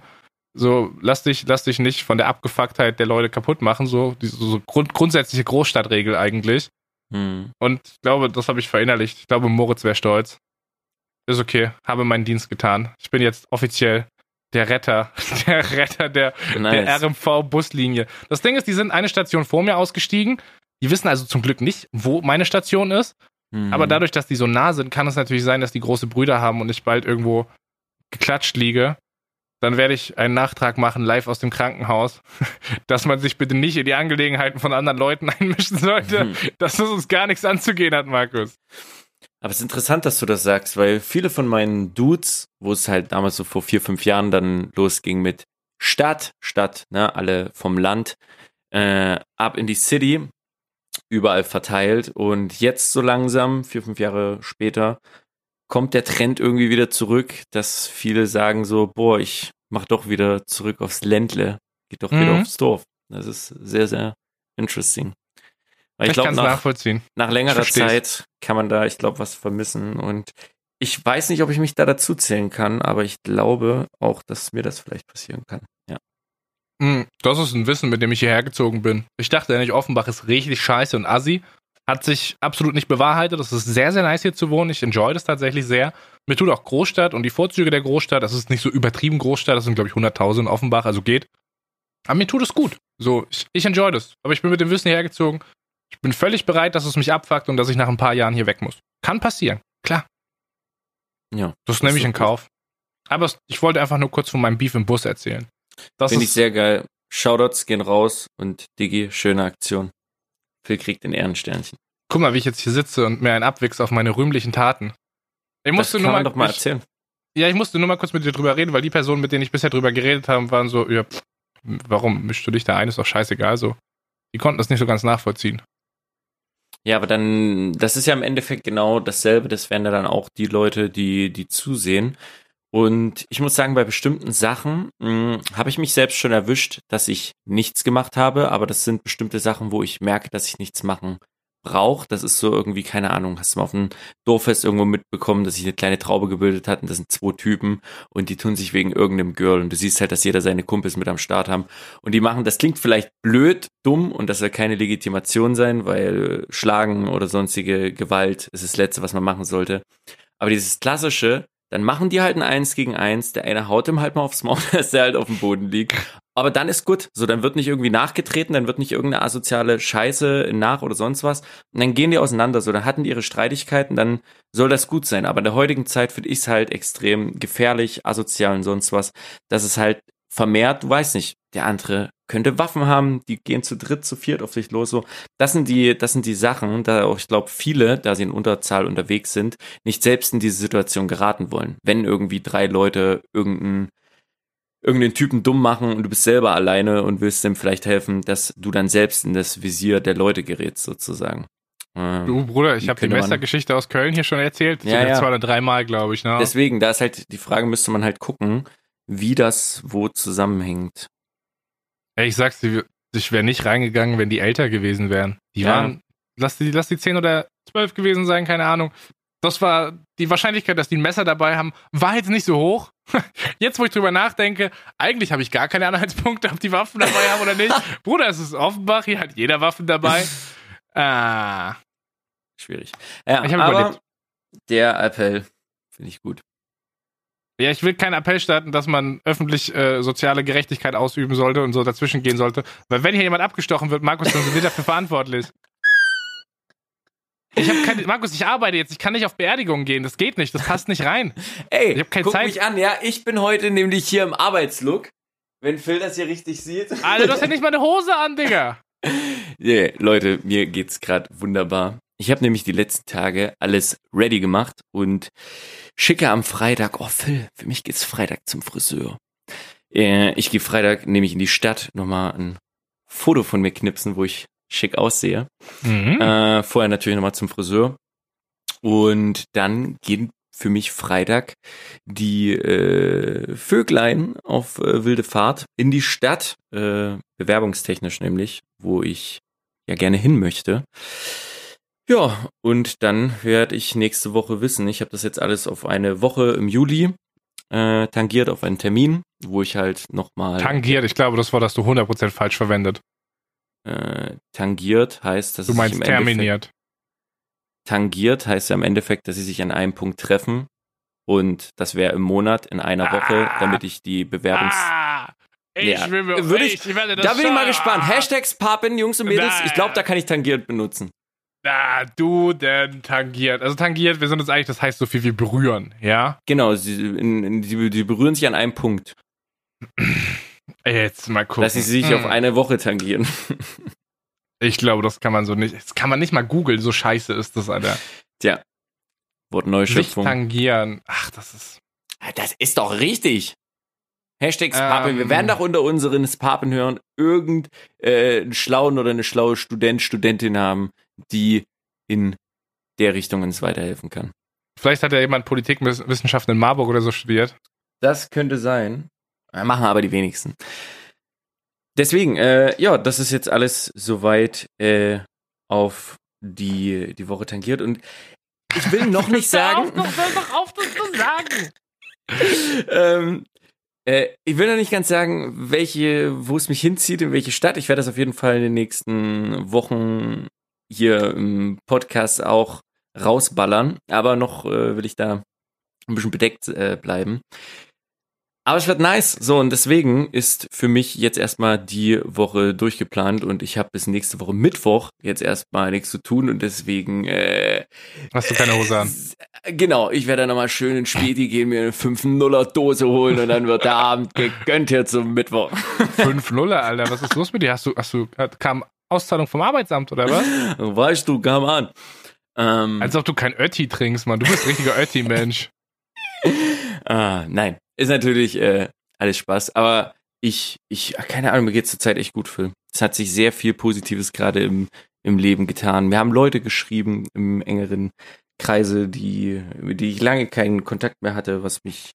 So, lass dich, lass dich nicht von der Abgefucktheit der Leute kaputt machen, so, diese so grund, grundsätzliche Großstadtregel eigentlich. Hm. Und ich glaube, das habe ich verinnerlicht. Ich glaube, Moritz wäre stolz. Ist okay, habe meinen Dienst getan. Ich bin jetzt offiziell der Retter, der Retter der, Nice. der RMV-Buslinie. Das Ding ist, die sind eine Station vor mir ausgestiegen. Die wissen also zum Glück nicht, wo meine Station ist. Mhm. Aber dadurch, dass die so nah sind, kann es natürlich sein, dass die große Brüder haben und ich bald irgendwo geklatscht liege. Dann werde ich einen Nachtrag machen, live aus dem Krankenhaus, dass man sich bitte nicht in die Angelegenheiten von anderen Leuten einmischen sollte, Mhm. dass es uns gar nichts anzugehen hat, Markus. Aber es ist interessant, dass du das sagst, weil viele von meinen Dudes, wo es halt damals so vor vier, fünf Jahren dann losging mit Stadt, Stadt, ne, alle vom Land, äh, ab in die City, überall verteilt und jetzt so langsam, vier, fünf Jahre später, kommt der Trend irgendwie wieder zurück, dass viele sagen so, boah, ich mach doch wieder zurück aufs Ländle, geht doch wieder Mhm. aufs Dorf. Das ist sehr, sehr interesting. Weil ich Ich glaube, nach, nach längerer. Zeit kann man da, ich glaube, was vermissen. Und ich weiß nicht, ob ich mich da dazu zählen kann, aber ich glaube auch, dass mir das vielleicht passieren kann. Mm, Das ist ein Wissen, mit dem ich hierher gezogen bin. Ich dachte eigentlich, Offenbach ist richtig scheiße und assi. Hat sich absolut nicht bewahrheitet. Es ist sehr, sehr nice hier zu wohnen. Ich enjoy das tatsächlich sehr. Mir tut auch Großstadt und die Vorzüge der Großstadt. Das ist nicht so übertrieben Großstadt. Das sind, glaube ich, 100.000 in Offenbach, also geht. Aber mir tut es gut. So, ich, ich enjoy das. Aber ich bin mit dem Wissen hierher gezogen. Ich bin völlig bereit, dass es mich abfuckt und dass ich nach ein paar Jahren hier weg muss. Kann passieren. Klar. Ja. Das nehme ist ich in. Kauf. Aber ich wollte einfach nur kurz von meinem Beef im Bus erzählen. Das Finde ich sehr geil. Shoutouts gehen raus und Digi, schöne Aktion. Phil kriegt ein Ehrensternchen. Guck mal, wie ich jetzt hier sitze und mir einen abwichse auf meine rühmlichen Taten. Ich Das musste kann nur man mal, doch mal ich, erzählen. ja, ich musste nur mal kurz mit dir drüber reden, weil die Personen, mit denen ich bisher drüber geredet habe, waren so, ja, pff, warum mischst du dich da ein? Ist doch scheißegal so. Die konnten das nicht so ganz nachvollziehen. Ja, aber dann, das ist ja im Endeffekt genau dasselbe. Das wären ja dann auch die Leute, die, die zusehen. Und ich muss sagen, bei bestimmten Sachen mh, habe ich mich selbst schon erwischt, dass ich nichts gemacht habe, aber das sind bestimmte Sachen, wo ich merke, dass ich nichts machen braucht. Das ist so irgendwie, keine Ahnung, hast du mal auf einem Dorffest irgendwo mitbekommen, dass sich eine kleine Traube gebildet hat und das sind zwei Typen und die tun sich wegen irgendeinem Girl und du siehst halt, dass jeder seine Kumpels mit am Start haben und die machen, das klingt vielleicht blöd, dumm und das soll keine Legitimation sein, weil Schlagen oder sonstige Gewalt ist das Letzte, was man machen sollte. Aber dieses klassische, dann machen die halt ein Eins gegen Eins, der eine haut ihm halt mal aufs Maul, dass der halt auf dem Boden liegt aber dann ist gut. So, dann wird nicht irgendwie nachgetreten, dann wird nicht irgendeine asoziale Scheiße nach oder sonst was. Und dann gehen die auseinander. So, dann hatten die ihre Streitigkeiten, dann soll das gut sein. Aber in der heutigen Zeit finde ich es halt extrem gefährlich, asozial und sonst was, dass es halt vermehrt, du weißt nicht, der andere könnte Waffen haben, die gehen zu dritt, zu viert auf sich los. So, das sind die, das sind die Sachen, da auch ich glaube viele, da sie in Unterzahl unterwegs sind, nicht selbst in diese Situation geraten wollen. Wenn irgendwie drei Leute irgendeinen irgendeinen Typen dumm machen und du bist selber alleine und willst dem vielleicht helfen, dass du dann selbst in das Visier der Leute gerätst, sozusagen. Ähm, du Bruder, ich habe die Messergeschichte aus Köln hier schon erzählt. Ja, ja. Zwei oder dreimal, glaube ich. Ne? Deswegen, da ist halt die Frage, müsste man halt gucken, wie das wo zusammenhängt. Ey, ich sag's dir, ich wäre nicht reingegangen, wenn die älter gewesen wären. Die ja. waren, lass die, lass die zehn oder zwölf gewesen sein, keine Ahnung das war die Wahrscheinlichkeit, dass die ein Messer dabei haben, war jetzt nicht so hoch. Jetzt, wo ich drüber nachdenke, eigentlich habe ich gar keine Anhaltspunkte, ob die Waffen dabei haben oder nicht. Bruder, es ist Offenbach, hier hat jeder Waffen dabei. Ah. Schwierig. Ja, ich aber überlebt. der Appell finde ich gut. Ja, ich will keinen Appell starten, dass man öffentlich äh, soziale Gerechtigkeit ausüben sollte und so dazwischen gehen sollte. Weil wenn hier jemand abgestochen wird, Markus, dann sind wir dafür verantwortlich. Ich habe keine, Markus, ich arbeite jetzt, ich kann nicht auf Beerdigungen gehen, das geht nicht, das passt nicht rein. Ey, ich hab keine guck Zeit. mich an, ja, ich bin heute nämlich hier im Arbeitslook, wenn Phil das hier richtig sieht. Alter, du hast ja nicht mal eine Hose an, Digga. yeah, Leute, mir geht's gerade wunderbar. Ich habe nämlich die letzten Tage alles ready gemacht und schicke am Freitag, oh Phil, für mich geht's Freitag zum Friseur. Äh, ich gehe Freitag nämlich in die Stadt nochmal ein Foto von mir knipsen, wo ich schick aussehe. Mhm. Äh, vorher natürlich nochmal zum Friseur. Und dann gehen für mich Freitag die äh, Vöglein auf äh, wilde Fahrt in die Stadt, äh, bewerbungstechnisch nämlich, wo ich ja gerne hin möchte. Ja, und dann werde ich nächste Woche wissen. Ich habe das jetzt alles auf eine Woche im Juli äh, tangiert, auf einen Termin, wo ich halt nochmal. Tangiert, ich glaube, das war das du 100% falsch verwendet äh, tangiert, heißt, dass du meinst im terminiert. Tangiert heißt ja im Endeffekt, dass sie sich an einem Punkt treffen und das wäre im Monat in einer Woche, ah, damit ich die Bewerbungs ah, ich ja. will mir, Würde ich, ich werde das Da bin ich mal gespannt. Hashtags Papen, Jungs und Mädels. Ich glaube, da kann ich tangiert benutzen. Na, du denn tangiert. Also tangiert, wir sind uns eigentlich, das heißt so viel wie berühren, ja? Genau, sie, in, in, sie, sie berühren sich an einem Punkt. Jetzt mal gucken. Dass sie sich hm. auf eine Woche tangieren. Ich glaube, das kann man so nicht. Das kann man nicht mal googeln, so scheiße ist das, Alter. Tja. Wort Neuschöpfung. Sich tangieren. Ach, das ist. Das ist doch richtig. Hashtag Spapen. Ähm, Wir werden doch unter unseren Spapen hören irgendeinen äh, schlauen oder eine schlaue Student, Studentin haben, die in der Richtung uns weiterhelfen kann. Vielleicht hat ja jemand Politikwissenschaften in Marburg oder so studiert. Das könnte sein. Machen aber die wenigsten. Deswegen, äh, ja, das ist jetzt alles soweit äh, auf die, die Woche tangiert. Und ich will noch nicht sagen. Hör auf, doch auf, das zu sagen. ähm, äh, ich will noch nicht ganz sagen, welche, wo es mich hinzieht, in welche Stadt. Ich werde das auf jeden Fall in den nächsten Wochen hier im Podcast auch rausballern. Aber noch äh, will ich da ein bisschen bedeckt äh, bleiben. Aber es wird nice. So, und deswegen ist für mich jetzt erstmal die Woche durchgeplant und ich habe bis nächste Woche Mittwoch jetzt erstmal nichts zu tun und deswegen äh, Hast du keine Hose an? Äh, genau, ich werde dann nochmal schön in Späti gehen, mir eine 5-0er-Dose holen und dann wird der Abend gegönnt hier zum Mittwoch. 5-0er, Alter, was ist los mit dir? Hast du, hast du, kam Auszahlung vom Arbeitsamt oder was? Weißt du, kam an. Ähm, Als ob du kein Ötti trinkst, Mann. Du bist ein richtiger Ötti-Mensch. ah, nein, ist natürlich äh, alles Spaß, aber ich, ich, keine Ahnung, mir geht's zurzeit echt gut, Phil. Es hat sich sehr viel Positives gerade im, im Leben getan. Wir haben Leute geschrieben im engeren Kreise, die, mit die ich lange keinen Kontakt mehr hatte, was mich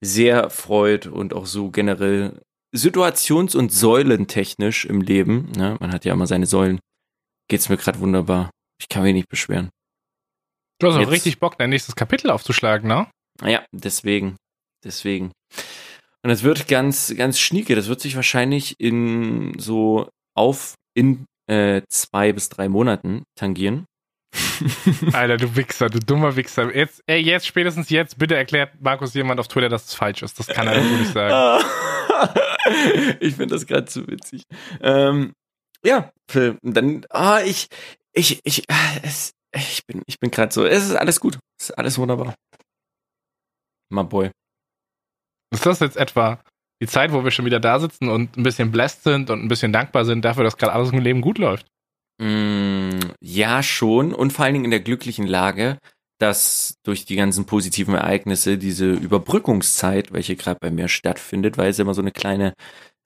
sehr freut und auch so generell situations- und säulentechnisch im Leben. Ne? Man hat ja immer seine Säulen. Geht's mir gerade wunderbar. Ich kann mich nicht beschweren. Du hast auch richtig Bock, dein nächstes Kapitel aufzuschlagen, ne? Ja, deswegen. Deswegen. Und das wird ganz, ganz schnieke. Das wird sich wahrscheinlich in so auf in äh, zwei bis drei Monaten tangieren. Alter, du Wichser, du dummer Wichser. Jetzt, ey, jetzt, spätestens jetzt, bitte erklärt Markus jemand auf Twitter, dass es falsch ist. Das kann er so nicht sagen. ich finde das gerade zu witzig. Ähm, ja, Phil, dann, ah, ich, ich, ich, ah, es, ich bin, ich bin gerade so, es ist alles gut. Es ist alles wunderbar. My boy. Ist das jetzt etwa die Zeit, wo wir schon wieder da sitzen und ein bisschen blessed sind und ein bisschen dankbar sind dafür, dass gerade alles im Leben gut läuft? Mm, ja, schon. Und vor allen Dingen in der glücklichen Lage, dass durch die ganzen positiven Ereignisse diese Überbrückungszeit, welche gerade bei mir stattfindet, weil es immer so eine kleine,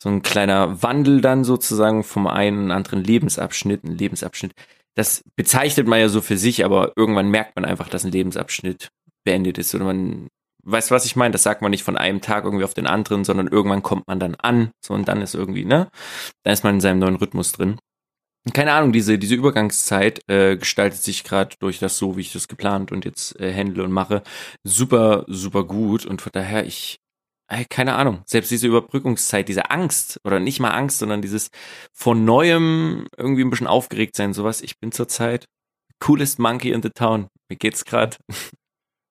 so ein kleiner Wandel dann sozusagen vom einen anderen Lebensabschnitt, ein Lebensabschnitt, das bezeichnet man ja so für sich, aber irgendwann merkt man einfach, dass ein Lebensabschnitt beendet ist oder man Weißt was ich meine? Das sagt man nicht von einem Tag irgendwie auf den anderen, sondern irgendwann kommt man dann an, so und dann ist irgendwie, ne? Dann ist man in seinem neuen Rhythmus drin keine Ahnung, diese, diese Übergangszeit äh, gestaltet sich gerade durch das so, wie ich das geplant und jetzt äh, handle und mache, super, super gut. Und von daher, ich, äh, keine Ahnung, selbst diese Überbrückungszeit, diese Angst, oder nicht mal Angst, sondern dieses von neuem irgendwie ein bisschen aufgeregt sein, sowas. Ich bin zurzeit coolest Monkey in the town. Mir geht's gerade.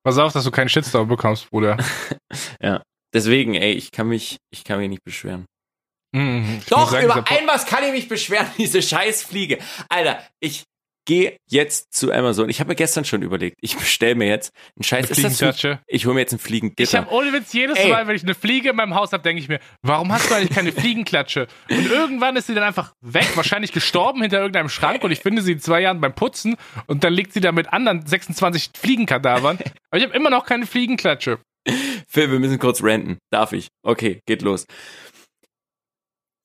Pass auf, dass du keinen Shitstorm bekommst, Bruder. Deswegen, ey, ich kann mich, ich kann mich nicht beschweren. Mhm, Doch, sagen, über ein was kann ich mich beschweren, diese scheiß Fliege. Alter, ich gehe jetzt zu Amazon. Ich habe mir gestern schon überlegt, ich bestelle mir jetzt einen scheiß Fliegenklatsche. Ich hole mir jetzt einen Fliegengitter. Ich habe ohne Witz jedes Ey. Mal, wenn ich eine Fliege in meinem Haus habe, denke ich mir, warum hast du eigentlich keine Fliegenklatsche? Und irgendwann ist sie dann einfach weg, wahrscheinlich gestorben hinter irgendeinem Schrank und ich finde sie in zwei Jahren beim Putzen und dann liegt sie da mit anderen 26 Fliegenkadavern. Aber ich habe immer noch keine Fliegenklatsche. Phil, wir müssen kurz ranten. Darf ich? Okay, geht los.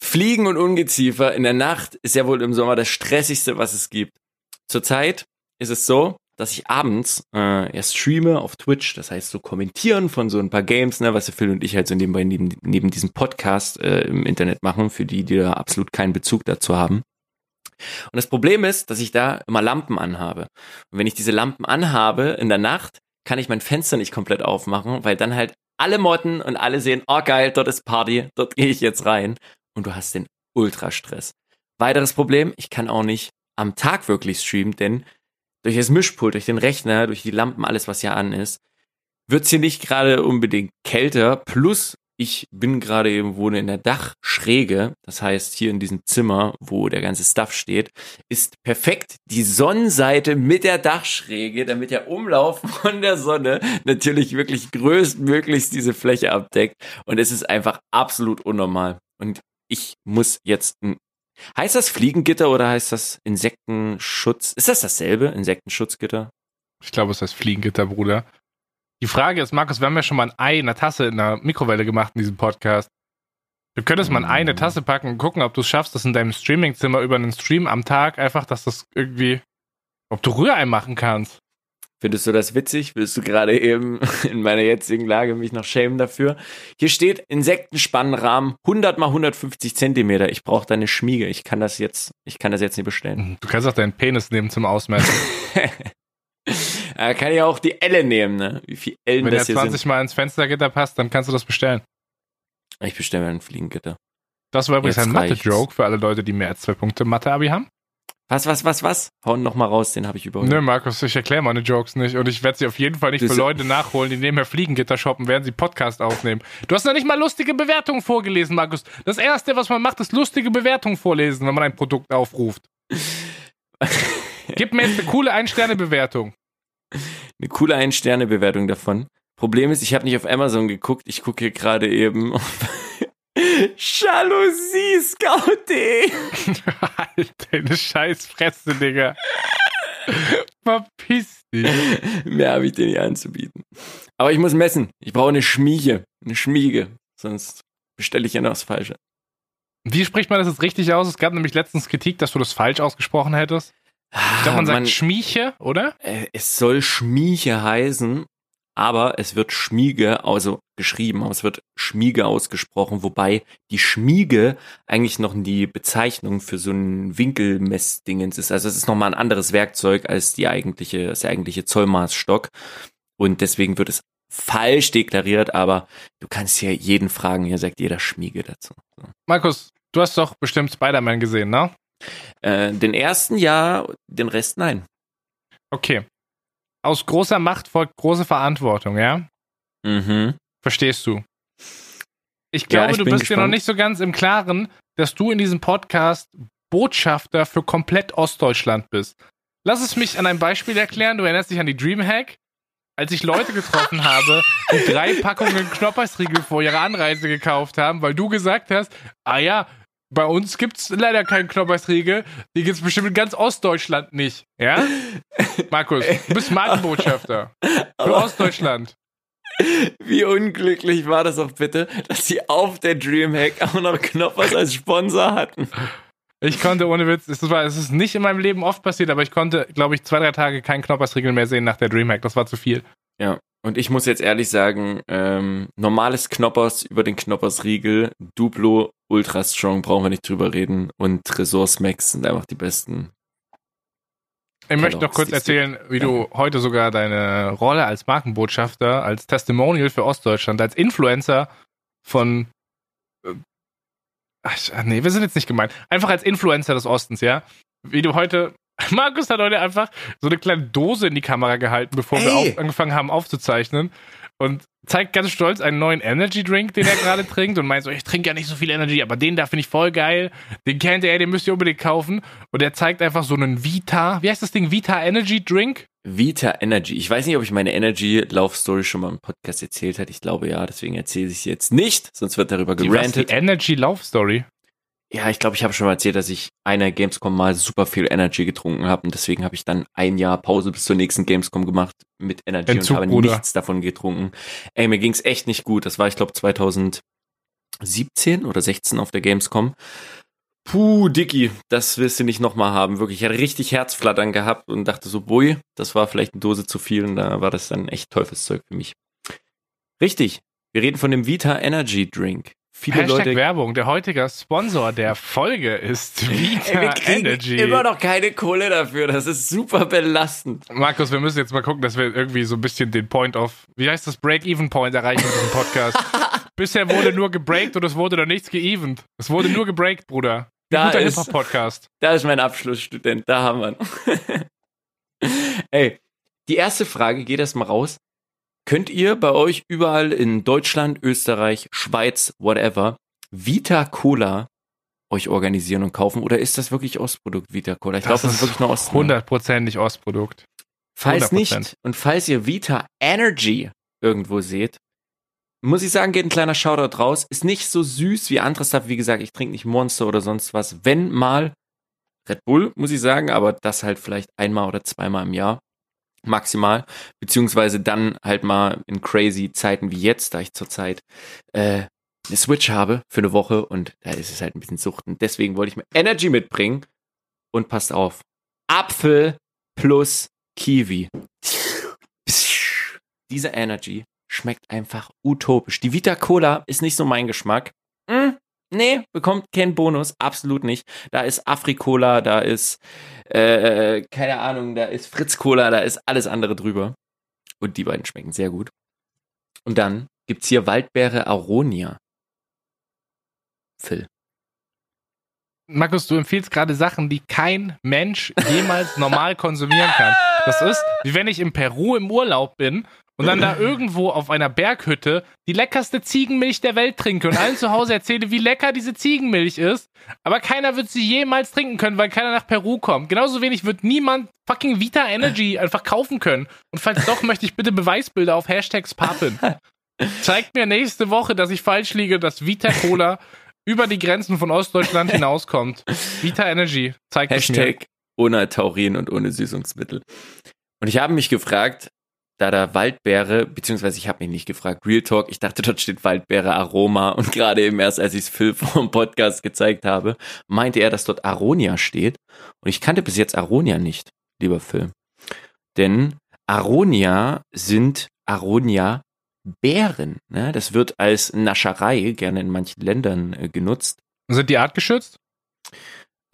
Fliegen und Ungeziefer in der Nacht ist ja wohl im Sommer das stressigste, was es gibt. Zurzeit ist es so, dass ich abends äh, ja streame auf Twitch, das heißt so kommentieren von so ein paar Games, ne, was der Phil und ich halt so nebenbei neben, neben diesem Podcast äh, im Internet machen, für die, die da absolut keinen Bezug dazu haben. Und das Problem ist, dass ich da immer Lampen anhabe. Und wenn ich diese Lampen anhabe in der Nacht, kann ich mein Fenster nicht komplett aufmachen, weil dann halt alle Motten und alle sehen, oh geil, dort ist Party, dort gehe ich jetzt rein. Und du hast den Ultrastress. Weiteres Problem, ich kann auch nicht am Tag wirklich streamen, denn durch das Mischpult, durch den Rechner, durch die Lampen, alles was ja an ist, wird's hier nicht gerade unbedingt kälter. Plus, ich bin gerade eben wohne in der Dachschräge. Das heißt, hier in diesem Zimmer, wo der ganze Stuff steht, ist perfekt die Sonnenseite mit der Dachschräge, damit der Umlauf von der Sonne natürlich wirklich größtmöglichst diese Fläche abdeckt. Und es ist einfach absolut unnormal. Und ich muss jetzt ein Heißt das Fliegengitter oder heißt das Insektenschutz? Ist das dasselbe? Insektenschutzgitter? Ich glaube, es heißt Fliegengitter, Bruder. Die Frage ist, Markus, wir haben ja schon mal ein Ei in einer Tasse in einer Mikrowelle gemacht in diesem Podcast. Du könntest mal ein Ei in eine Tasse packen und gucken, ob du es schaffst, das in deinem Streamingzimmer über einen Stream am Tag einfach, dass das irgendwie, ob du Rührei machen kannst. Findest du das witzig? Willst du gerade eben in meiner jetzigen Lage mich noch schämen dafür? Hier steht Insektenspannrahmen 100 mal 150 Zentimeter. Ich brauche deine Schmiege. Ich kann das jetzt, ich kann das jetzt nicht bestellen. Du kannst auch deinen Penis nehmen zum Ausmessen. Da kann ich auch die Elle nehmen, ne? Wie viel Ellen Wenn der das hier 20 Mal ins Fenstergitter passt, dann kannst du das bestellen. sind. Ich bestelle mir ein Fliegengitter. Das war übrigens Jetzt ein. Mathe-Joke für alle Leute, die mehr als zwei Punkte Mathe-Abi haben. Was, was, was, was? Hau noch mal raus, den habe ich überhört. Nö, Markus, ich erkläre meine Jokes nicht und ich werde sie auf jeden Fall nicht Das- für Leute nachholen, die nebenher Fliegengitter shoppen, während sie Podcast aufnehmen. Du hast noch nicht mal lustige Bewertungen vorgelesen, Markus. Das erste, was man macht, ist lustige Bewertungen vorlesen, wenn man ein Produkt aufruft. Gib mir jetzt eine coole Ein-Sterne-Bewertung. Eine coole Ein-Sterne-Bewertung davon. Problem ist, ich habe nicht auf Amazon geguckt. Ich gucke hier gerade eben auf Jalousie Scout.de. Alter, eine Scheißfresse, Digga. Verpiss dich. Mehr habe ich dir nicht anzubieten. Aber ich muss messen. Ich brauche eine Schmiege. Eine Schmiege. Sonst bestelle ich ja noch das Falsche. Wie spricht man das jetzt richtig aus? Es gab nämlich letztens Kritik, dass du das falsch ausgesprochen hättest. Ich glaube, man sagt Schmieche, oder? äh, es soll Schmieche heißen, aber es wird Schmiege, also geschrieben, aber es wird Schmiege ausgesprochen, wobei die Schmiege eigentlich noch die Bezeichnung für so ein Winkelmessdingens ist. Also es ist nochmal ein anderes Werkzeug als die eigentliche, das eigentliche Zollmaßstock. Und deswegen wird es falsch deklariert, aber du kannst hier jeden fragen, hier sagt jeder Schmiege dazu. So. Markus, du hast doch bestimmt Spider-Man gesehen, ne? Äh, den ersten ja, den Rest nein. Okay. Aus großer Macht folgt große Verantwortung, ja? Mhm. Verstehst du? Ich glaube, Ja, ich du bist dir noch gespannt. nicht so ganz im Klaren, dass du in diesem Podcast Botschafter für komplett Ostdeutschland bist. Lass es mich an einem Beispiel erklären. Du erinnerst dich an die Dreamhack? Als ich Leute getroffen habe, die drei Packungen Knoppersriegel vor ihrer Anreise gekauft haben, weil du gesagt hast, ah ja, bei uns gibt's leider keinen Knoppersriegel, die gibt's bestimmt in ganz Ostdeutschland nicht. Ja? Markus, du bist Markenbotschafter für Ostdeutschland. Wie unglücklich war das auch bitte, dass sie auf der Dreamhack auch noch Knoppers als Sponsor hatten. Ich konnte ohne Witz, es, war, es ist nicht in meinem Leben oft passiert, aber ich konnte, glaube ich, zwei, drei Tage keinen Knoppersriegel mehr sehen nach der Dreamhack. Das war zu viel. Ja. Und ich muss jetzt ehrlich sagen, ähm, normales Knoppers über den Knoppersriegel, Duplo, Ultra Strong, brauchen wir nicht drüber reden. Und Tresor Smacks sind einfach die besten. Ich möchte noch kurz erzählen, wie du heute sogar deine Rolle als Markenbotschafter, als Testimonial für Ostdeutschland, als Influencer von. äh, Ach, nee, wir sind jetzt nicht gemeint. Einfach als Influencer des Ostens, ja? Wie du heute. Markus hat heute einfach so eine kleine Dose in die Kamera gehalten, bevor wir Ey! auf, angefangen haben aufzuzeichnen. Und zeigt ganz stolz einen neuen Energy Drink, den er gerade trinkt und meint so, ich trinke ja nicht so viel Energy, aber den da finde ich voll geil. Den kennt er, den müsst ihr unbedingt kaufen. Und er zeigt einfach so einen Vita, wie heißt das Ding? Vita Energy Drink? Vita Energy. Ich weiß nicht, ob ich meine Energy Lauf Story schon mal im Podcast erzählt hatte. Ich glaube ja, deswegen erzähle ich sie jetzt nicht, sonst wird darüber Die, was, gerantet. die Energy Lauf Story. Ja, ich glaube, ich habe schon mal erzählt, dass ich einer Gamescom mal super viel Energy getrunken habe und deswegen habe ich dann ein Jahr Pause bis zur nächsten Gamescom gemacht mit Energy Entzug, und habe Bruder. nichts davon getrunken. Ey, mir ging's echt nicht gut. Das war, ich glaube, 2017 oder 16 auf der Gamescom. Puh, Dicky, das willst du nicht nochmal haben. Wirklich, ich hatte richtig Herzflattern gehabt und dachte so, bui, das war vielleicht eine Dose zu viel und da war das dann echt Teufelszeug für mich. Richtig, wir reden von dem Vita Energy Drink. Viele Hashtag Leute Werbung. Der heutige Sponsor der Folge ist Vita Ey, wir kriegen Energy. immer noch keine Kohle dafür. Das ist super belastend. Markus, wir müssen jetzt mal gucken, dass wir irgendwie so ein bisschen den Point of, wie heißt das, Break-Even-Point erreichen in diesem Podcast. Bisher wurde nur gebreakt und es wurde noch nichts geevent. Es wurde nur gebreakt, Bruder. Wie Da guter ist- Hip-Hop-Podcast. Da ist mein Abschlussstudent. Da haben wir ihn. Ey, die erste Frage geht erst mal raus. Könnt ihr bei euch überall in Deutschland, Österreich, Schweiz, whatever, Vita Cola euch organisieren und kaufen? Oder ist das wirklich Ostprodukt Vita Cola? Ich glaube, das ist wirklich nur Ost. hundertprozentig Ostprodukt. Falls 100%. nicht und falls ihr Vita Energy irgendwo seht, muss ich sagen, geht ein kleiner Shoutout raus. Ist nicht so süß wie andere Stuff. Wie gesagt, ich trinke nicht Monster oder sonst was. Wenn mal Red Bull, muss ich sagen, aber das halt vielleicht einmal oder zweimal im Jahr maximal. Beziehungsweise dann halt mal in crazy Zeiten wie jetzt, da ich zurzeit äh, eine Switch habe für eine Woche und da ist es halt ein bisschen suchten. Deswegen wollte ich mir Energy mitbringen und passt auf. Apfel plus Kiwi. Diese Energy schmeckt einfach utopisch. Die Vita Cola ist nicht so mein Geschmack. Mm, nee, bekommt keinen Bonus, absolut nicht. Da ist Afri-Cola, da ist, äh, keine Ahnung, da ist Fritz-Cola, da ist alles andere drüber. Und die beiden schmecken sehr gut. Und dann gibt's hier Waldbeere Aronia. Phil. Markus, du empfiehlst gerade Sachen, die kein Mensch jemals normal konsumieren kann. Das ist, wie wenn ich in Peru im Urlaub bin und dann da irgendwo auf einer Berghütte die leckerste Ziegenmilch der Welt trinke und allen zu Hause erzähle, wie lecker diese Ziegenmilch ist, aber keiner wird sie jemals trinken können, weil keiner nach Peru kommt. Genauso wenig wird niemand fucking Vita Energy einfach kaufen können. Und falls doch, möchte ich bitte Beweisbilder auf Hashtags Papin. Zeigt mir nächste Woche, dass ich falsch liege, dass Vita Cola über die Grenzen von Ostdeutschland hinauskommt. Vita Energy, zeigt es mir. Hashtag ohne Taurin und ohne Süßungsmittel. Und ich habe mich gefragt, da da Waldbeere, beziehungsweise ich habe mich nicht gefragt, Real Talk, ich dachte, dort steht Waldbeere Aroma und gerade eben erst, als ich es Phil vom Podcast gezeigt habe, meinte er, dass dort Aronia steht. Und ich kannte bis jetzt Aronia nicht, lieber Phil. Denn Aronia sind Aronia Bären. Ne? Das wird als Nascherei gerne in manchen Ländern äh, genutzt. Sind die artgeschützt?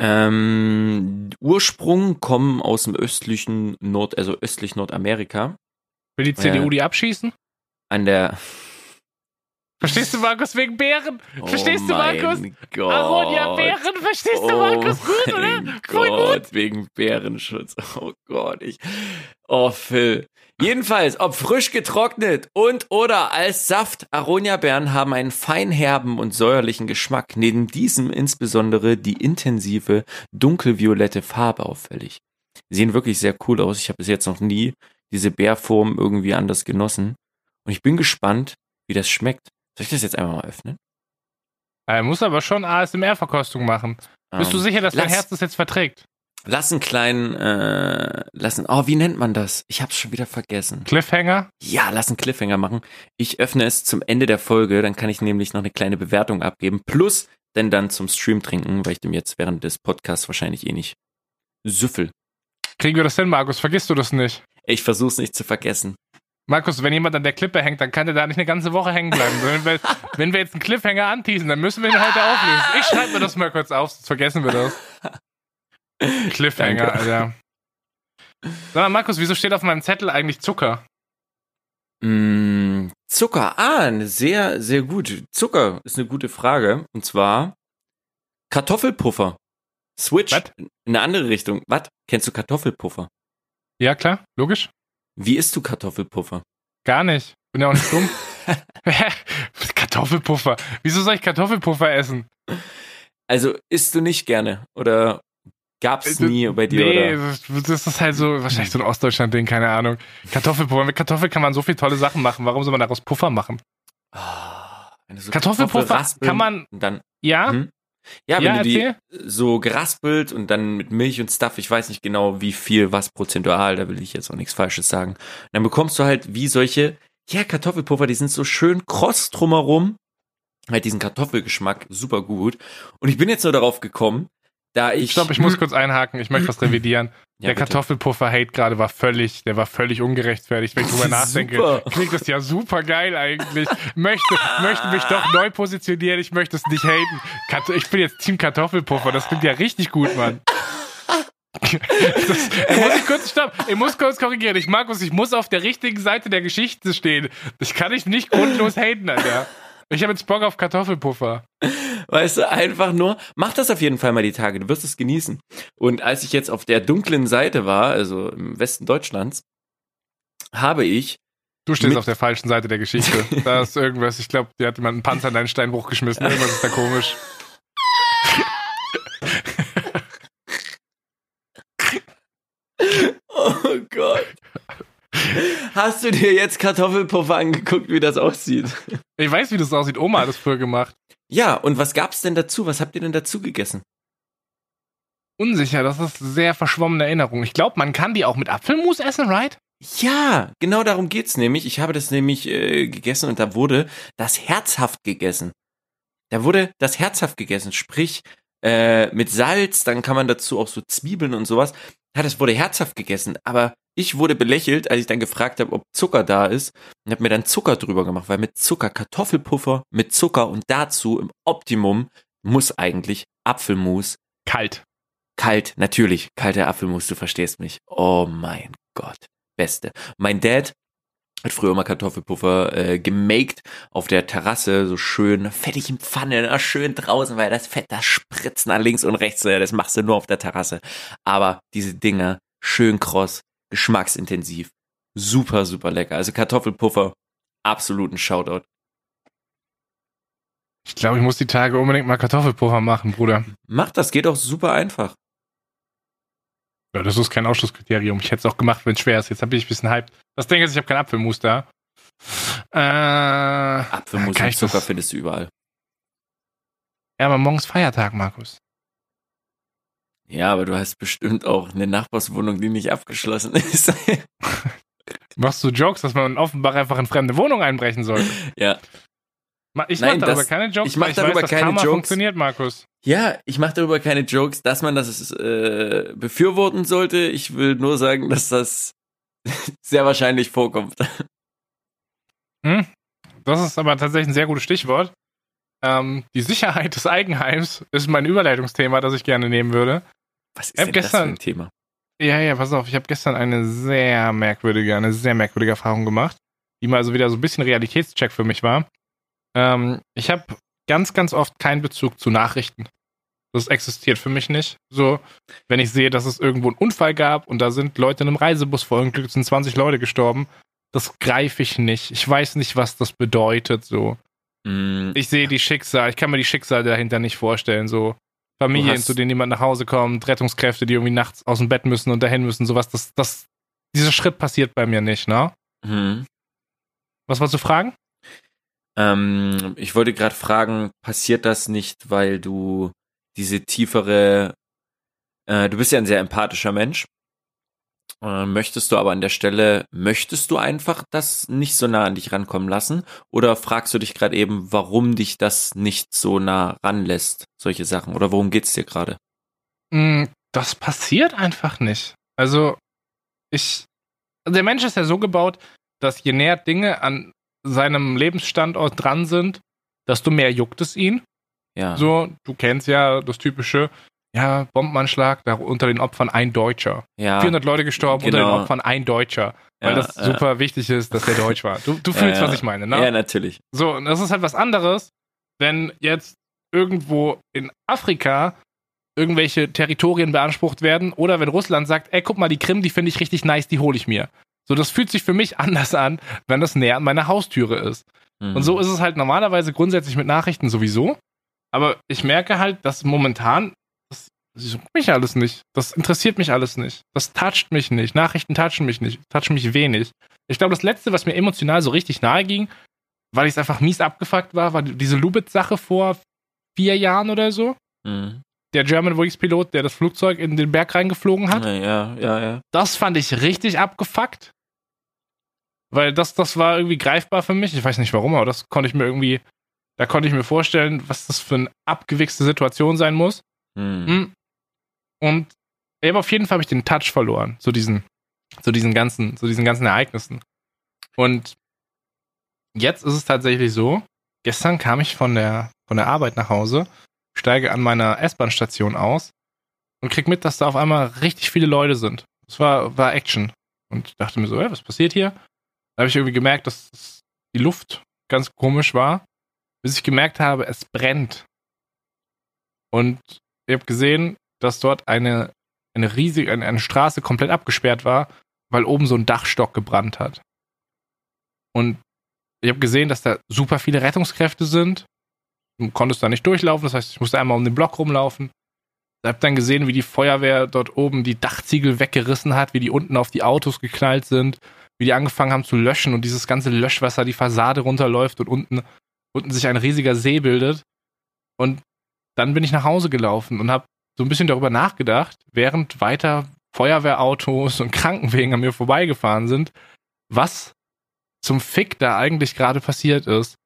Ähm, Ursprung kommen aus dem östlichen Nord, also östlich Nordamerika. Will die CDU Ja. die abschießen? An der. Verstehst du, Markus, wegen Bären? Verstehst oh du, Markus? Gott. Aronia Bären, verstehst du, Markus? Gut, oh oder? Voll gut. Gott, wegen Bärenschutz. Oh Gott, ich. Oh, Phil. Jedenfalls, ob frisch getrocknet und oder als Saft, Aronia-Beeren haben einen feinherben und säuerlichen Geschmack. Neben diesem insbesondere die intensive dunkelviolette Farbe auffällig. Sehen wirklich sehr cool aus. Ich habe bis jetzt noch nie diese Bärform irgendwie anders genossen. Und ich bin gespannt, wie das schmeckt. Soll ich das jetzt einmal mal öffnen? Er muss aber schon ASMR-Verkostung machen. Bist du Ähm, sicher, dass dein lass- Herz das jetzt verträgt? Lass einen kleinen, äh, lass einen, oh, wie nennt man das? Ich hab's schon wieder vergessen. Cliffhanger? Ja, lass einen Cliffhanger machen. Ich öffne es zum Ende der Folge, dann kann ich nämlich noch eine kleine Bewertung abgeben. Plus, denn dann zum Stream trinken, weil ich dem jetzt während des Podcasts wahrscheinlich eh nicht süffel. Kriegen wir das hin, Markus? Vergisst du das nicht? Ich versuch's nicht zu vergessen. Markus, wenn jemand an der Klippe hängt, dann kann der da nicht eine ganze Woche hängen bleiben. wenn, wir, wenn wir jetzt einen Cliffhanger anteasen, dann müssen wir ihn heute auflösen. Ich schreibe mir das mal kurz auf, sonst vergessen wir das. Cliffhanger, Danke. Alter. Sag mal, Markus, wieso steht auf meinem Zettel eigentlich Zucker? Mm, Zucker, ah, sehr, sehr gut. Zucker ist eine gute Frage. Und zwar Kartoffelpuffer. Switch Was? in eine andere Richtung. Was? Kennst du Kartoffelpuffer? Ja, klar, logisch. Wie isst du Kartoffelpuffer? Gar nicht. Bin ja auch nicht dumm. Kartoffelpuffer. Wieso soll ich Kartoffelpuffer essen? Also isst du nicht gerne oder gab's Äh, nie bei dir nee, oder? das- ist halt so, wahrscheinlich so ein Ostdeutschland-Ding, keine Ahnung. Kartoffelpuffer. Mit Kartoffel kann man so viele tolle Sachen machen. Warum soll man daraus Puffer machen? Du so Kartoffelpuffer Kartoffel raspeln kann man- dann Ja? Mhm. Ja, wenn Ja, du die so geraspelt und dann mit Milch und Stuff, ich weiß nicht genau wie viel, was prozentual, da will ich jetzt auch nichts Falsches sagen. Dann bekommst du halt wie solche, ja, Kartoffelpuffer, die sind so schön kross drumherum, halt diesen Kartoffelgeschmack super gut. Und ich bin jetzt nur darauf gekommen, da ich Stopp, ich muss kurz einhaken. Ich möchte was revidieren. Ja, der. Kartoffelpuffer-Hate gerade war völlig, der war völlig ungerechtfertigt. Wenn ich drüber nachdenke, Super. klingt das ja super geil eigentlich. Möchte, möchte mich doch neu positionieren. Ich möchte es nicht haten. Kat- Ich bin jetzt Team Kartoffelpuffer. Das klingt ja richtig gut, Mann. Das, ich muss ich kurz stopp. Ich muss kurz korrigieren. Ich Markus, ich muss auf der richtigen Seite der Geschichte stehen. Ich kann dich nicht grundlos haten, Alter. Ich habe jetzt Bock auf Kartoffelpuffer. Weißt du, einfach nur, mach das auf jeden Fall mal die Tage, du wirst es genießen. Und als ich jetzt auf der dunklen Seite war, also im Westen Deutschlands, habe ich, Du stehst auf der falschen Seite der Geschichte. Da ist irgendwas, ich glaube, dir hat jemand einen Panzer in deinen Steinbruch geschmissen. Irgendwas ist da komisch. oh Gott. Hast du dir jetzt Kartoffelpuffer angeguckt, wie das aussieht? Ich weiß, wie das aussieht. Oma hat das früher gemacht. Ja, und was gab's denn dazu? Was habt ihr denn dazu gegessen? Unsicher, das ist sehr verschwommene Erinnerung. Ich glaube, man kann die auch mit Apfelmus essen, right? Ja, genau darum geht's nämlich. Ich habe das nämlich äh, gegessen und da wurde das herzhaft gegessen. Da wurde das herzhaft gegessen, sprich äh, mit Salz, dann kann man dazu auch so Zwiebeln und sowas. Ja, das wurde herzhaft gegessen, aber ich wurde belächelt, als ich dann gefragt habe, ob Zucker da ist und habe mir dann Zucker drüber gemacht, weil mit Zucker Kartoffelpuffer mit Zucker und dazu im Optimum muss eigentlich Apfelmus Kalt. Kalt, natürlich, kalter Apfelmus, du verstehst mich. Oh mein Gott, beste. Mein Dad hat früher immer Kartoffelpuffer äh, gemaked auf der Terrasse, so schön fettig im Pfanne, na, schön draußen, weil das Fett, das spritzt nach links und rechts, ja, das machst du nur auf der Terrasse. Aber diese Dinger, schön kross, geschmacksintensiv, super, super lecker. Also Kartoffelpuffer, absoluten Shoutout. Ich glaube, ich muss die Tage unbedingt mal Kartoffelpuffer machen, Bruder. Mach das, geht auch super einfach. Ja, das ist kein Ausschlusskriterium. Ich hätte es auch gemacht, wenn es schwer ist. Jetzt bin ich ein bisschen hyped. Das Ding ist, ich habe kein Apfelmus da. Äh, Apfelmus und Zucker das- findest du überall. Ja, aber morgen ist Feiertag, Markus. Ja, aber du hast bestimmt auch eine Nachbarswohnung, die nicht abgeschlossen ist. Machst du Jokes, dass man offenbar einfach in fremde Wohnung einbrechen soll? ja. Ich mache darüber das- keine Jokes, ich mach weil ich darüber weiß, dass keine Karma Jokes. funktioniert, Markus. Ja, ich mache darüber keine Jokes, dass man das äh, befürworten sollte. Ich will nur sagen, dass das sehr wahrscheinlich vorkommt. Hm? Das ist aber tatsächlich ein sehr gutes Stichwort. Ähm, die Sicherheit des Eigenheims ist mein Überleitungsthema, das ich gerne nehmen würde. Was ist denn gestern- das für ein Thema? Ja, ja, pass auf, ich habe gestern eine sehr merkwürdige, eine sehr merkwürdige Erfahrung gemacht, die mal so wieder so ein bisschen Realitätscheck für mich war. Ähm, ich habe ganz, ganz oft keinen Bezug zu Nachrichten. Das existiert für mich nicht. So, wenn ich sehe, dass es irgendwo einen Unfall gab und da sind Leute in einem Reisebus verunglückt, sind 20 Leute gestorben, das greife ich nicht. Ich weiß nicht, was das bedeutet. So, Mm, ich sehe die Schicksal, ich kann mir die Schicksale dahinter nicht vorstellen. So Familien, hast- zu denen jemand nach Hause kommt, Rettungskräfte, die irgendwie nachts aus dem Bett müssen und dahin müssen, sowas. Das, das, dieser Schritt passiert bei mir nicht, ne? mhm. Was wolltest du fragen? Ähm, ich wollte gerade fragen, passiert das nicht, weil du diese tiefere, äh, du bist ja ein sehr empathischer Mensch. Äh, möchtest du aber an der Stelle, möchtest du einfach das nicht so nah an dich rankommen lassen? Oder fragst du dich gerade eben, warum dich das nicht so nah ranlässt, solche Sachen? Oder worum geht's dir gerade? Mm, Das passiert einfach nicht. Also, ich. Der Mensch ist ja so gebaut, dass je näher Dinge an seinem Lebensstandort dran sind, desto mehr juckt es ihn. Ja. So, du kennst ja das typische, ja, Bombenanschlag, da unter den Opfern ein Deutscher. ja. 400 Leute gestorben, unter Genau. den Opfern ein Deutscher. Weil Ja, das ja. super wichtig ist, dass der Deutsch war. Du, du Ja, fühlst, ja. was ich meine, ne? Ja, natürlich. So, und das ist halt was anderes, wenn jetzt irgendwo in Afrika irgendwelche Territorien beansprucht werden oder wenn Russland sagt, ey, guck mal, die Krim, die finde ich richtig nice, die hole ich mir. So, das fühlt sich für mich anders an, wenn das näher an meiner Haustüre ist. Mhm. Und so ist es halt normalerweise grundsätzlich mit Nachrichten sowieso. Aber ich merke halt, dass momentan, das, juckt mich alles nicht. Das interessiert mich alles nicht. Das toucht mich nicht. Nachrichten touchen mich nicht, touchen mich wenig. Ich glaube, das Letzte, was mir emotional so richtig nahe ging, weil ich es einfach mies abgefuckt war, war diese Lubitz-Sache vor vier Jahren oder so. Mhm. Der German Wings-Pilot, der das Flugzeug in den Berg reingeflogen hat. Ja, ja, ja. Das fand ich richtig abgefuckt. Weil das, das war irgendwie greifbar für mich. Ich weiß nicht warum, aber das konnte ich mir irgendwie, da konnte ich mir vorstellen, was das für eine abgewichste Situation sein muss. Mhm. Und ja, aber auf jeden Fall habe ich den Touch verloren, zu diesen, zu diesen ganzen, zu diesen ganzen Ereignissen. Und jetzt ist es tatsächlich so, gestern kam ich von der, von der Arbeit nach Hause, steige an meiner S-Bahn-Station aus und krieg mit, dass da auf einmal richtig viele Leute sind. Es war, war Action. Und ich dachte mir so, ey, was passiert hier? Da habe ich irgendwie gemerkt, dass die Luft ganz komisch war, bis ich gemerkt habe, es brennt. Und ich habe gesehen, dass dort eine, eine riesige, eine, eine Straße komplett abgesperrt war, weil oben so ein Dachstock gebrannt hat. Und ich habe gesehen, dass da super viele Rettungskräfte sind. Du konntest da nicht durchlaufen, das heißt, ich musste einmal um den Block rumlaufen. Ich habe dann gesehen, wie die Feuerwehr dort oben die Dachziegel weggerissen hat, wie die unten auf die Autos geknallt sind, wie die angefangen haben zu löschen und dieses ganze Löschwasser die Fassade runterläuft und unten, unten sich ein riesiger See bildet. Und dann bin ich nach Hause gelaufen und habe so ein bisschen darüber nachgedacht, während weiter Feuerwehrautos und Krankenwegen an mir vorbeigefahren sind, was zum Fick da eigentlich gerade passiert ist.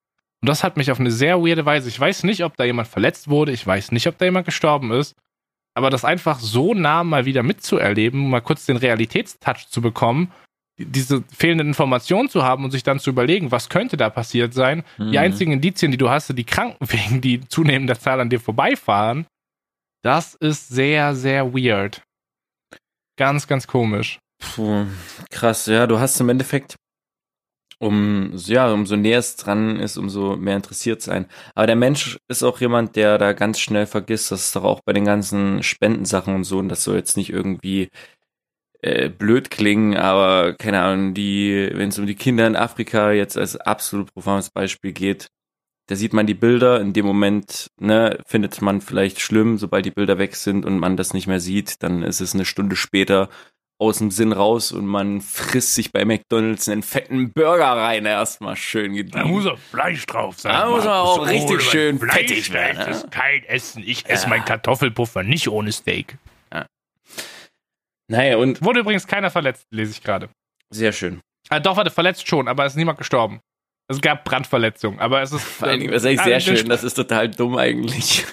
Und das hat mich auf eine sehr weirde Weise. Ich weiß nicht, ob da jemand verletzt wurde, ich weiß nicht, ob da jemand gestorben ist, aber das einfach so nah mal wieder mitzuerleben, mal kurz den Realitätstouch zu bekommen, die- diese fehlenden Informationen zu haben und sich dann zu überlegen, was könnte da passiert sein. Die Mhm. einzigen Indizien, die du hast, sind die Krankenwegen, die zunehmender Zahl an dir vorbeifahren. Das ist sehr, sehr weird. Ganz, ganz komisch. Puh, krass, ja, du hast im Endeffekt, um, ja, umso näher es dran ist, umso mehr interessiert sein. Aber der Mensch ist auch jemand, der da ganz schnell vergisst, das ist doch auch bei den ganzen Spendensachen und so, und das soll jetzt nicht irgendwie äh, blöd klingen, aber keine Ahnung, die, wenn es um die Kinder in Afrika jetzt als absolut profanes Beispiel geht, da sieht man die Bilder, in dem Moment, ne, findet man vielleicht schlimm, sobald die Bilder weg sind und man das nicht mehr sieht, dann ist es eine Stunde später aus dem Sinn raus und man frisst sich bei McDonalds einen fetten Burger rein, erstmal schön gediegen. auch Fleisch drauf sein. Da muss man auch richtig schön fettig werden, Das ne? ist kein Essen. Ich esse Ja. meinen Kartoffelpuffer nicht ohne Steak. Naja, und Wurde übrigens keiner verletzt, lese ich gerade. sehr schön. Ah, doch, warte, verletzt schon, aber ist niemand gestorben. Es gab Brandverletzungen, aber es ist. Vor allen Dingen, das ist eigentlich Ah, sehr schön, das ist total dumm eigentlich.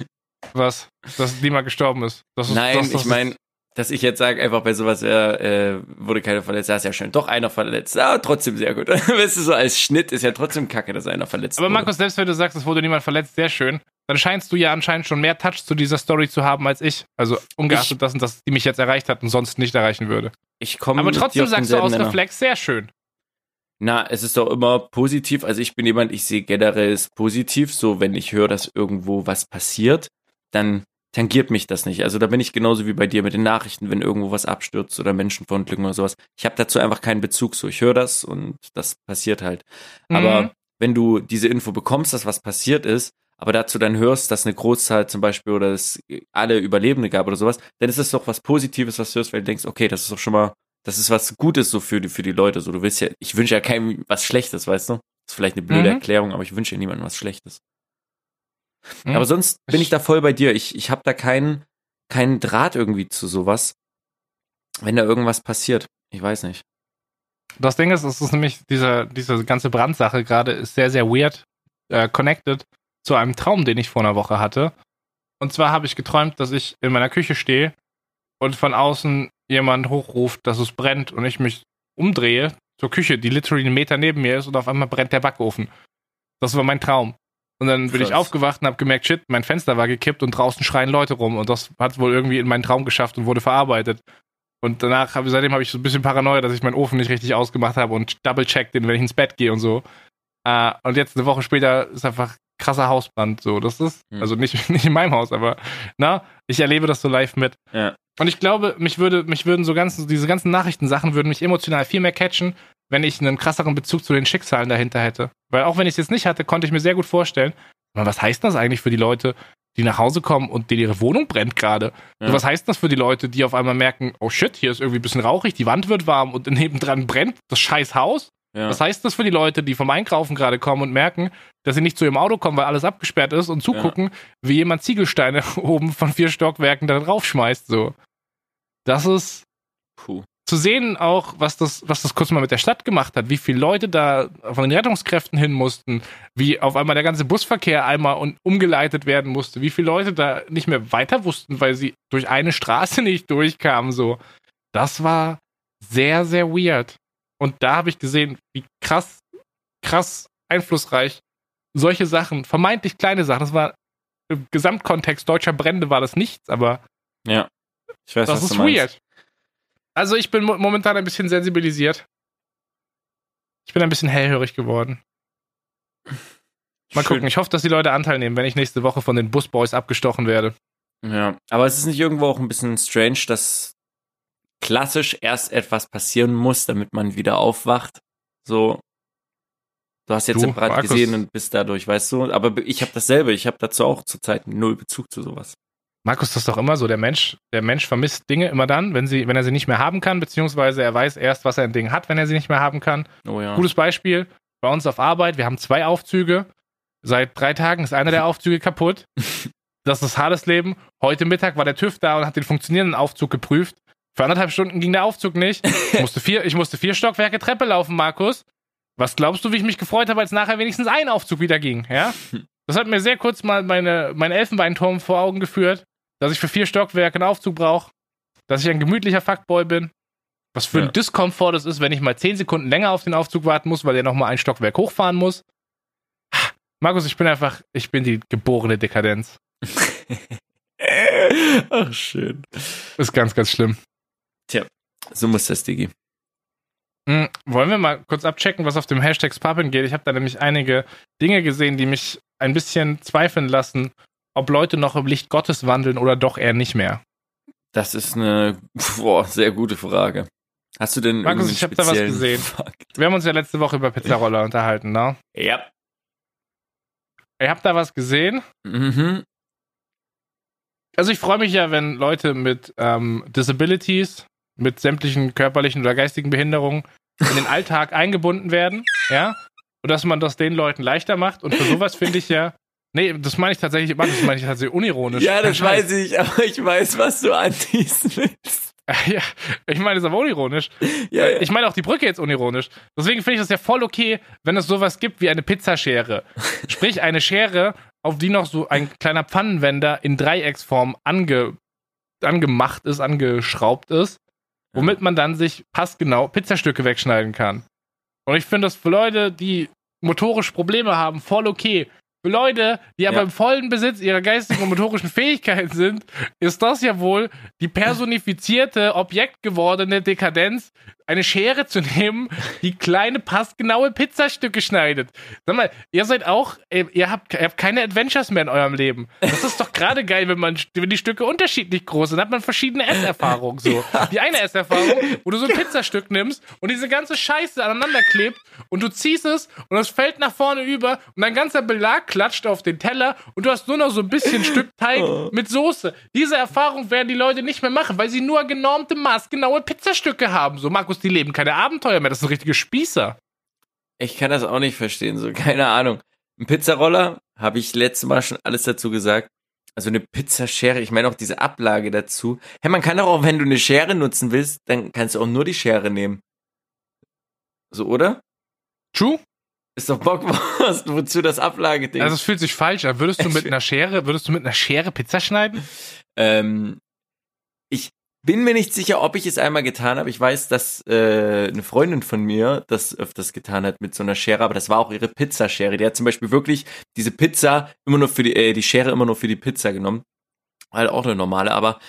Was? Dass niemand gestorben ist. Das ist Nein, das, das ich meine, dass ich jetzt sage, einfach bei sowas, äh, wurde keiner verletzt, ja, ist ja schön. Doch einer verletzt. Ja, trotzdem sehr gut. weißt du, so als Schnitt ist ja trotzdem kacke, dass einer verletzt Aber wurde. Markus, selbst wenn du sagst, es wurde niemand verletzt, sehr schön, dann scheinst du ja anscheinend schon mehr Touch zu dieser Story zu haben als ich. Also ungeachtet dessen, dass die mich jetzt erreicht hat und sonst nicht erreichen würde. ich komme Aber trotzdem sagst du aus Reflex, sehr schön. Na, es ist doch immer positiv. Also ich bin jemand, ich sehe generell es positiv. So, wenn ich höre, dass irgendwo was passiert, dann tangiert mich das nicht. Also da bin ich genauso wie bei dir mit den Nachrichten, wenn irgendwo was abstürzt oder Menschen verunglücken oder sowas. Ich habe dazu einfach keinen Bezug. So, ich höre das und das passiert halt. Aber Mhm. wenn du diese Info bekommst, dass was passiert ist, aber dazu dann hörst, dass eine Großzahl zum Beispiel oder es alle Überlebende gab oder sowas, dann ist es doch was Positives, was du hörst, weil du denkst, okay, das ist doch schon mal, das ist was Gutes so für die, für die Leute. So, du willst ja, ich wünsche ja keinem was Schlechtes, weißt du? Das ist vielleicht eine blöde Mhm. Erklärung, aber ich wünsche ja niemandem was Schlechtes. Mhm. Aber sonst bin ich da voll bei dir. Ich, ich habe da keinen, keinen Draht irgendwie zu sowas, wenn da irgendwas passiert. Ich weiß nicht. Das Ding ist, es ist nämlich, diese, diese ganze Brandsache gerade ist sehr, sehr weird äh, connected zu einem Traum, den ich vor einer Woche hatte. Und zwar habe ich geträumt, dass ich in meiner Küche stehe und von außen jemand hochruft, dass es brennt und ich mich umdrehe zur Küche, die literally einen Meter neben mir ist und auf einmal brennt der Backofen. Das war mein Traum. Und dann bin ich aufgewacht und habe gemerkt, shit, mein Fenster war gekippt und draußen schreien Leute rum und das hat wohl irgendwie in meinen Traum geschafft und wurde verarbeitet. Und danach habe seitdem habe ich so ein bisschen Paranoia, dass ich meinen Ofen nicht richtig ausgemacht habe und double check den, wenn ich ins Bett gehe und so. Äh, und jetzt eine Woche später ist einfach krasser Hausbrand. So, das ist Hm. also nicht nicht in meinem Haus, aber na, ich erlebe das so live mit. Ja. Und ich glaube, mich würde mich würden so ganz diese ganzen Nachrichtensachen würden mich emotional viel mehr catchen, wenn ich einen krasseren Bezug zu den Schicksalen dahinter hätte. Weil auch wenn ich es jetzt nicht hatte, konnte ich mir sehr gut vorstellen, was heißt das eigentlich für die Leute, die nach Hause kommen und denen ihre Wohnung brennt gerade? Ja. Was heißt das für die Leute, die auf einmal merken, oh shit, hier ist irgendwie ein bisschen rauchig, die Wand wird warm und nebendran brennt das scheiß Haus? Ja. Was heißt das für die Leute, die vom Einkaufen gerade kommen und merken, dass sie nicht zu ihrem Auto kommen, weil alles abgesperrt ist und zugucken, wie jemand Ziegelsteine oben von vier Stockwerken da draufschmeißt, so. Das ist Puh. zu sehen auch, was das, was das kurz mal mit der Stadt gemacht hat, wie viele Leute da von den Rettungskräften hin mussten, wie auf einmal der ganze Busverkehr einmal und umgeleitet werden musste, wie viele Leute da nicht mehr weiter wussten, weil sie durch eine Straße nicht durchkamen, so. Das war sehr, sehr weird. Und da habe ich gesehen, wie krass, krass einflussreich solche Sachen, vermeintlich kleine Sachen, das war im Gesamtkontext deutscher Brände war das nichts, aber Ja. Ich weiß, das was ist weird. Also ich bin mo momentan ein bisschen sensibilisiert. Ich bin ein bisschen hellhörig geworden. Mal Schön. gucken. Ich hoffe, dass die Leute Anteil nehmen, wenn ich nächste Woche von den Busboys abgestochen werde. Ja, aber es ist nicht irgendwo auch ein bisschen strange, dass klassisch erst etwas passieren muss, damit man wieder aufwacht. So, du hast jetzt Du, den Brand Markus. gesehen und bist dadurch, weißt du. Aber ich habe dasselbe. Ich habe dazu auch zurzeit null Bezug zu sowas. Markus, das ist doch immer so. Der Mensch, der Mensch vermisst Dinge immer dann, wenn, sie, wenn er sie nicht mehr haben kann, beziehungsweise er weiß erst, was er ein Ding hat, wenn er sie nicht mehr haben kann. Oh ja. Gutes Beispiel, bei uns auf Arbeit, wir haben zwei Aufzüge. Seit drei Tagen ist einer der Aufzüge kaputt. Das ist hartes Leben. Heute Mittag war der TÜV da und hat den funktionierenden Aufzug geprüft. Für anderthalb Stunden ging der Aufzug nicht. Ich musste vier, ich musste vier Stockwerke Treppe laufen, Markus. Was glaubst du, wie ich mich gefreut habe, als nachher wenigstens ein Aufzug wieder ging? Ja? Das hat mir sehr kurz mal meine, mein Elfenbeinturm vor Augen geführt, dass ich für vier Stockwerke einen Aufzug brauche, dass ich ein gemütlicher Fuckboy bin. Was für Ja. ein Diskomfort das ist, wenn ich mal zehn Sekunden länger auf den Aufzug warten muss, weil der nochmal ein Stockwerk hochfahren muss. Markus, ich bin einfach, ich bin die geborene Dekadenz. Ach, schön. Ist ganz, ganz schlimm. So muss das, Digi. Hm, wollen wir mal kurz abchecken, was auf dem Hashtag Spappen geht? Ich habe da nämlich einige Dinge gesehen, die mich ein bisschen zweifeln lassen, ob Leute noch im Licht Gottes wandeln oder doch eher nicht mehr. Das ist eine boah, sehr gute Frage. Hast du denn Markus, ich hab da was gesehen. Fakt? Wir haben uns ja letzte Woche über Pizzaroller unterhalten, ne? Ja. Ihr habt da was gesehen? Mhm. Also ich freue mich ja, wenn Leute mit ähm, Disabilities, mit sämtlichen körperlichen oder geistigen Behinderungen in den Alltag eingebunden werden, ja, und dass man das den Leuten leichter macht. Und für sowas finde ich ja, nee, das meine ich tatsächlich, das meine ich tatsächlich unironisch. Ja, das weiß ich, aber ich weiß, was du anteasen willst. Ja, ich meine das aber unironisch. Ja, ja. Ich meine auch die Brücke jetzt unironisch. Deswegen finde ich das ja voll okay, wenn es sowas gibt wie eine Pizzaschere. Sprich, eine Schere, auf die noch so ein kleiner Pfannenwender in Dreiecksform ange, angemacht ist, angeschraubt ist, womit man dann sich passgenau Pizzastücke wegschneiden kann. Und ich finde das für Leute, die motorisch Probleme haben, voll okay. Für Leute, die aber Ja. im vollen Besitz ihrer geistigen und motorischen Fähigkeiten sind, ist das ja wohl die personifizierte, objektgewordene Dekadenz, eine Schere zu nehmen, die kleine, passgenaue Pizzastücke schneidet. Sag mal, ihr seid auch, äh, ihr habt, ihr habt keine Adventures mehr in eurem Leben. Das ist doch gerade geil, wenn man, wenn die Stücke unterschiedlich groß sind, hat man verschiedene Esserfahrungen so. Die eine Esserfahrung, wo du so ein Pizzastück nimmst und diese ganze Scheiße aneinander klebt und du ziehst es und es fällt nach vorne über und dein ganzer Belag klatscht auf den Teller und du hast nur noch so ein bisschen Stück Teig mit Soße. Diese Erfahrung werden die Leute nicht mehr machen, weil sie nur genormte, maßgenaue Pizzastücke haben. So, Markus, die leben keine Abenteuer mehr. Das sind richtige Spießer. Ich kann das auch nicht verstehen, so keine Ahnung. Ein Pizzaroller, habe ich letztes Mal schon alles dazu gesagt. Also eine Pizzaschere, ich meine auch diese Ablage dazu. Hey, man kann doch auch, wenn du eine Schere nutzen willst, dann kannst du auch nur die Schere nehmen. So, oder? True? Ist doch Bockwurst, wozu das Ablageding? Also es fühlt sich falsch an. Würdest du mit einer Schere, würdest du mit einer Schere Pizza schneiden? Ähm, bin mir nicht sicher, ob ich es einmal getan habe. Ich weiß, dass äh, eine Freundin von mir das öfters getan hat mit so einer Schere, aber das war auch ihre Pizzaschere. Die hat zum Beispiel wirklich diese Pizza immer nur für die, äh, die Schere immer nur für die Pizza genommen. Halt auch eine normale, aber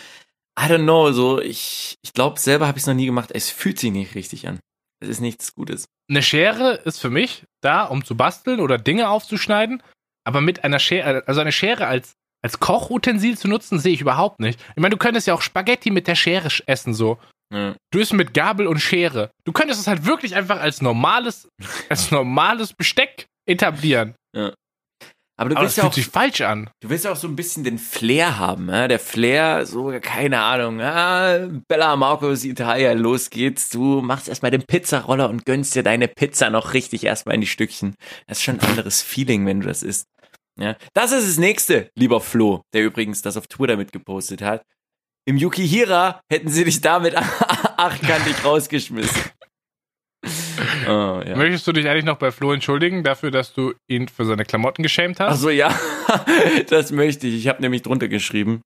I don't know, so ich, ich glaube selber habe ich es noch nie gemacht. Es fühlt sich nicht richtig an. Es ist nichts Gutes. Eine Schere ist für mich da, um zu basteln oder Dinge aufzuschneiden, aber mit einer Schere, also eine Schere als, als Kochutensil zu nutzen, sehe ich überhaupt nicht. Ich meine, du könntest ja auch Spaghetti mit der Schere sch- essen, so. Ja. Du isst mit Gabel und Schere. Du könntest es halt wirklich einfach als normales, als normales Besteck etablieren. Aber du Aber willst das ja fühlt auch sich falsch an. Du willst ja auch so ein bisschen den Flair haben, ja? Der Flair, so, keine Ahnung, ah, Bella Marcos Italia, los geht's. Du machst erstmal den Pizzaroller und gönnst dir deine Pizza noch richtig erstmal in die Stückchen. Das ist schon ein anderes Feeling, wenn du das isst. Ja, das ist das nächste, lieber Flo, der übrigens das auf Twitter mitgepostet hat. Im Yukihira hätten sie dich damit achtkantig rausgeschmissen. Oh, ja. Möchtest du dich eigentlich noch bei Flo entschuldigen dafür, dass du ihn für seine Klamotten geschämt hast? Also ja, das möchte ich. Ich habe nämlich drunter geschrieben,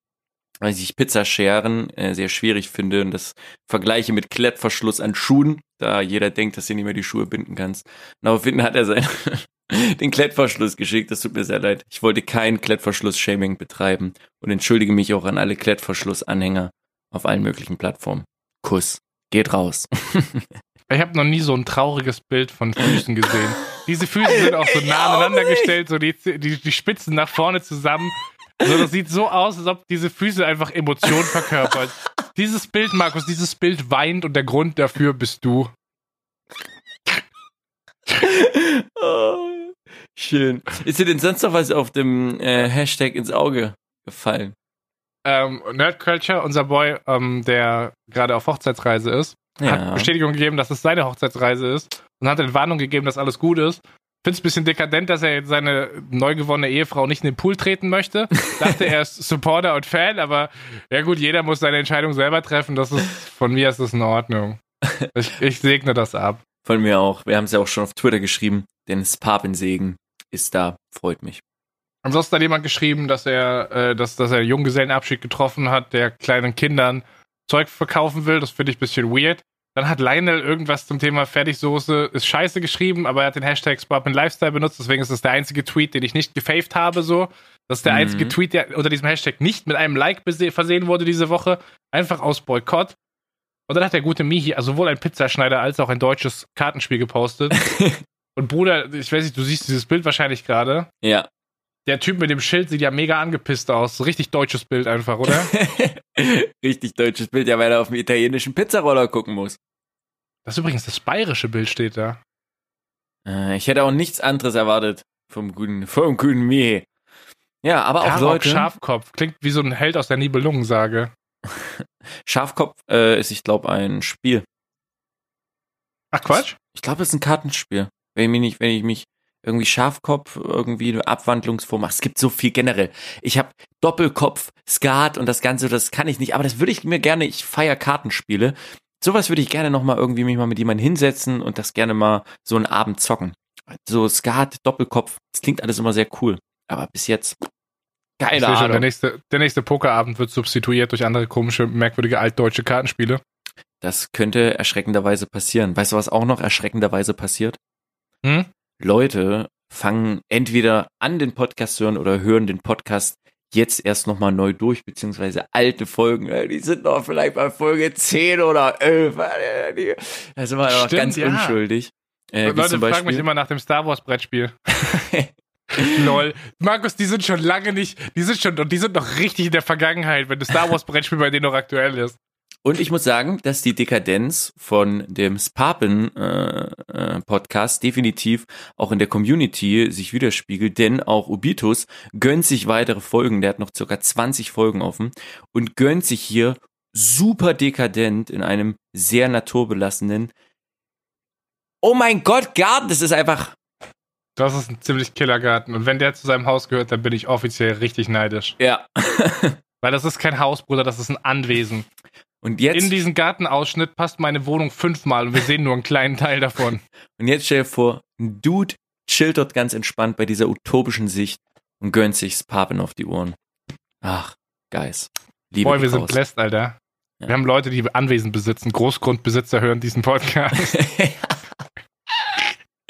weil ich Pizzascheren äh, sehr schwierig finde und das vergleiche mit Klettverschluss an Schuhen, da jeder denkt, dass du nicht mehr die Schuhe binden kannst. Und daraufhin hat er sein, den Klettverschluss geschickt. Das tut mir sehr leid. Ich wollte kein Klettverschluss-Shaming betreiben und entschuldige mich auch an alle Klettverschluss-Anhänger auf allen möglichen Plattformen. Kuss. Geht raus. Ich habe noch nie so ein trauriges Bild von Füßen gesehen. Diese Füße sind auch so nah aneinander gestellt, so die, die, die Spitzen nach vorne zusammen. So, das sieht so aus, als ob diese Füße einfach Emotionen verkörpert. Dieses Bild, Markus, dieses Bild weint und der Grund dafür bist du. Oh, schön. Ist dir denn sonst noch was auf dem äh, Hashtag ins Auge gefallen? Ähm, Nerd Culture, unser Boy, ähm, der gerade auf Hochzeitsreise ist, hat Bestätigung gegeben, dass es seine Hochzeitsreise ist und hat Entwarnung gegeben, dass alles gut ist. Finde es ein bisschen dekadent, dass er jetzt seine neu gewonnene Ehefrau nicht in den Pool treten möchte. Dachte, er ist Supporter und Fan, aber ja gut, jeder muss seine Entscheidung selber treffen. Das ist, von mir ist das in Ordnung. Ich, ich segne das ab. Von mir auch. Wir haben es ja auch schon auf Twitter geschrieben. Dennis Papensegen ist da. Freut mich. Ansonsten hat jemand geschrieben, dass er, äh, dass, dass er Junggesellenabschied getroffen hat, der kleinen Kindern Zeug verkaufen will. Das finde ich ein bisschen weird. Dann hat Lionel irgendwas zum Thema Fertigsoße ist scheiße geschrieben, aber er hat den Hashtag Sparpin Lifestyle benutzt, deswegen ist das der einzige Tweet, den ich nicht gefaved habe, so. Das ist der Mhm. einzige Tweet, der unter diesem Hashtag nicht mit einem Like versehen wurde diese Woche. Einfach aus Boykott. Und dann hat der gute Mihi also sowohl ein Pizzaschneider als auch ein deutsches Kartenspiel gepostet. Und Bruder, ich weiß nicht, du siehst dieses Bild wahrscheinlich gerade. Ja. Der Typ mit dem Schild sieht ja mega angepisst aus. Richtig deutsches Bild einfach, oder? Richtig deutsches Bild, ja, weil er auf den italienischen Pizzaroller gucken muss. Das ist übrigens das bayerische Bild steht da. Äh, ich hätte auch nichts anderes erwartet vom guten, vom guten Mihe. Ja, aber auch Tarok Leute. Schafkopf. Klingt wie so ein Held aus der Nibelungensage. Schafkopf äh, ist, ich glaube, ein Spiel. Ach Quatsch? Ich glaube, es ist ein Kartenspiel. Wenn ich mich wenn ich mich irgendwie Schafkopf, irgendwie eine Abwandlungsform, ach, es gibt so viel generell. Ich habe Doppelkopf, Skat und das Ganze, das kann ich nicht, aber das würde ich mir gerne, ich feier Kartenspiele. Sowas würde ich gerne nochmal irgendwie mich mal mit jemandem hinsetzen und das gerne mal so einen Abend zocken. So Skat, Doppelkopf, das klingt alles immer sehr cool. Aber bis jetzt Keine sehe schon, der Ahnung. nächste, der nächste Pokerabend wird substituiert durch andere komische, merkwürdige altdeutsche Kartenspiele. Das könnte erschreckenderweise passieren. Weißt du, was auch noch erschreckenderweise passiert? Hm? Leute fangen entweder an, den Podcast zu hören oder hören den Podcast jetzt erst nochmal neu durch, beziehungsweise alte Folgen, äh, die sind noch vielleicht bei Folge 10 oder 11. äh, Da sind wir noch Stimmt, ganz ja. unschuldig. Äh, Leute fragen mich immer nach dem Star Wars Brettspiel. Lol. Markus, die sind schon lange nicht, die sind schon, und die sind noch richtig in der Vergangenheit, wenn das Star Wars Brettspiel bei denen noch aktuell ist. Und ich muss sagen, dass die Dekadenz von dem Spapen äh, äh, Podcast definitiv auch in der Community sich widerspiegelt, denn auch Ubitus gönnt sich weitere Folgen, der hat noch circa 20 Folgen offen und gönnt sich hier super dekadent in einem sehr naturbelassenen Oh mein Gott, Garten, das ist einfach Das ist ein ziemlich Killergarten. Und wenn der zu seinem Haus gehört, dann bin ich offiziell richtig neidisch. ja. Weil das ist kein Haus, Bruder, das ist ein Anwesen. Und jetzt In diesen Gartenausschnitt passt meine Wohnung fünfmal und wir sehen nur einen kleinen Teil davon. Und jetzt stell dir vor, ein Dude chillt dort ganz entspannt bei dieser utopischen Sicht und gönnt sich Spapen auf die Ohren. Ach, Guys. Liebe Boah, geht wir sind blessed, Alter. Ja. Wir haben Leute, die Anwesen besitzen. Großgrundbesitzer hören diesen Podcast.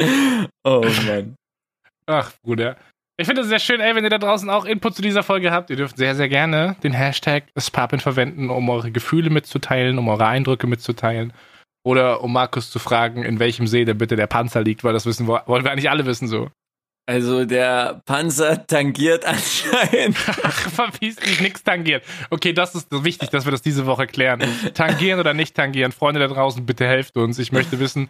oh Mann. Ach, Bruder. Ich finde es sehr schön, ey, wenn ihr da draußen auch Input zu dieser Folge habt. Ihr dürft sehr, sehr gerne den Hashtag Spapin verwenden, um eure Gefühle mitzuteilen, um eure Eindrücke mitzuteilen. Oder um Markus zu fragen, in welchem See denn bitte der Panzer liegt, weil das wissen wir, wollen wir eigentlich alle wissen so. Also der Panzer tangiert anscheinend. Ach, verpiss dich, nix tangiert. Okay, das ist wichtig, dass wir das diese Woche klären. Tangieren oder nicht tangieren. Freunde da draußen, bitte helft uns. Ich möchte wissen,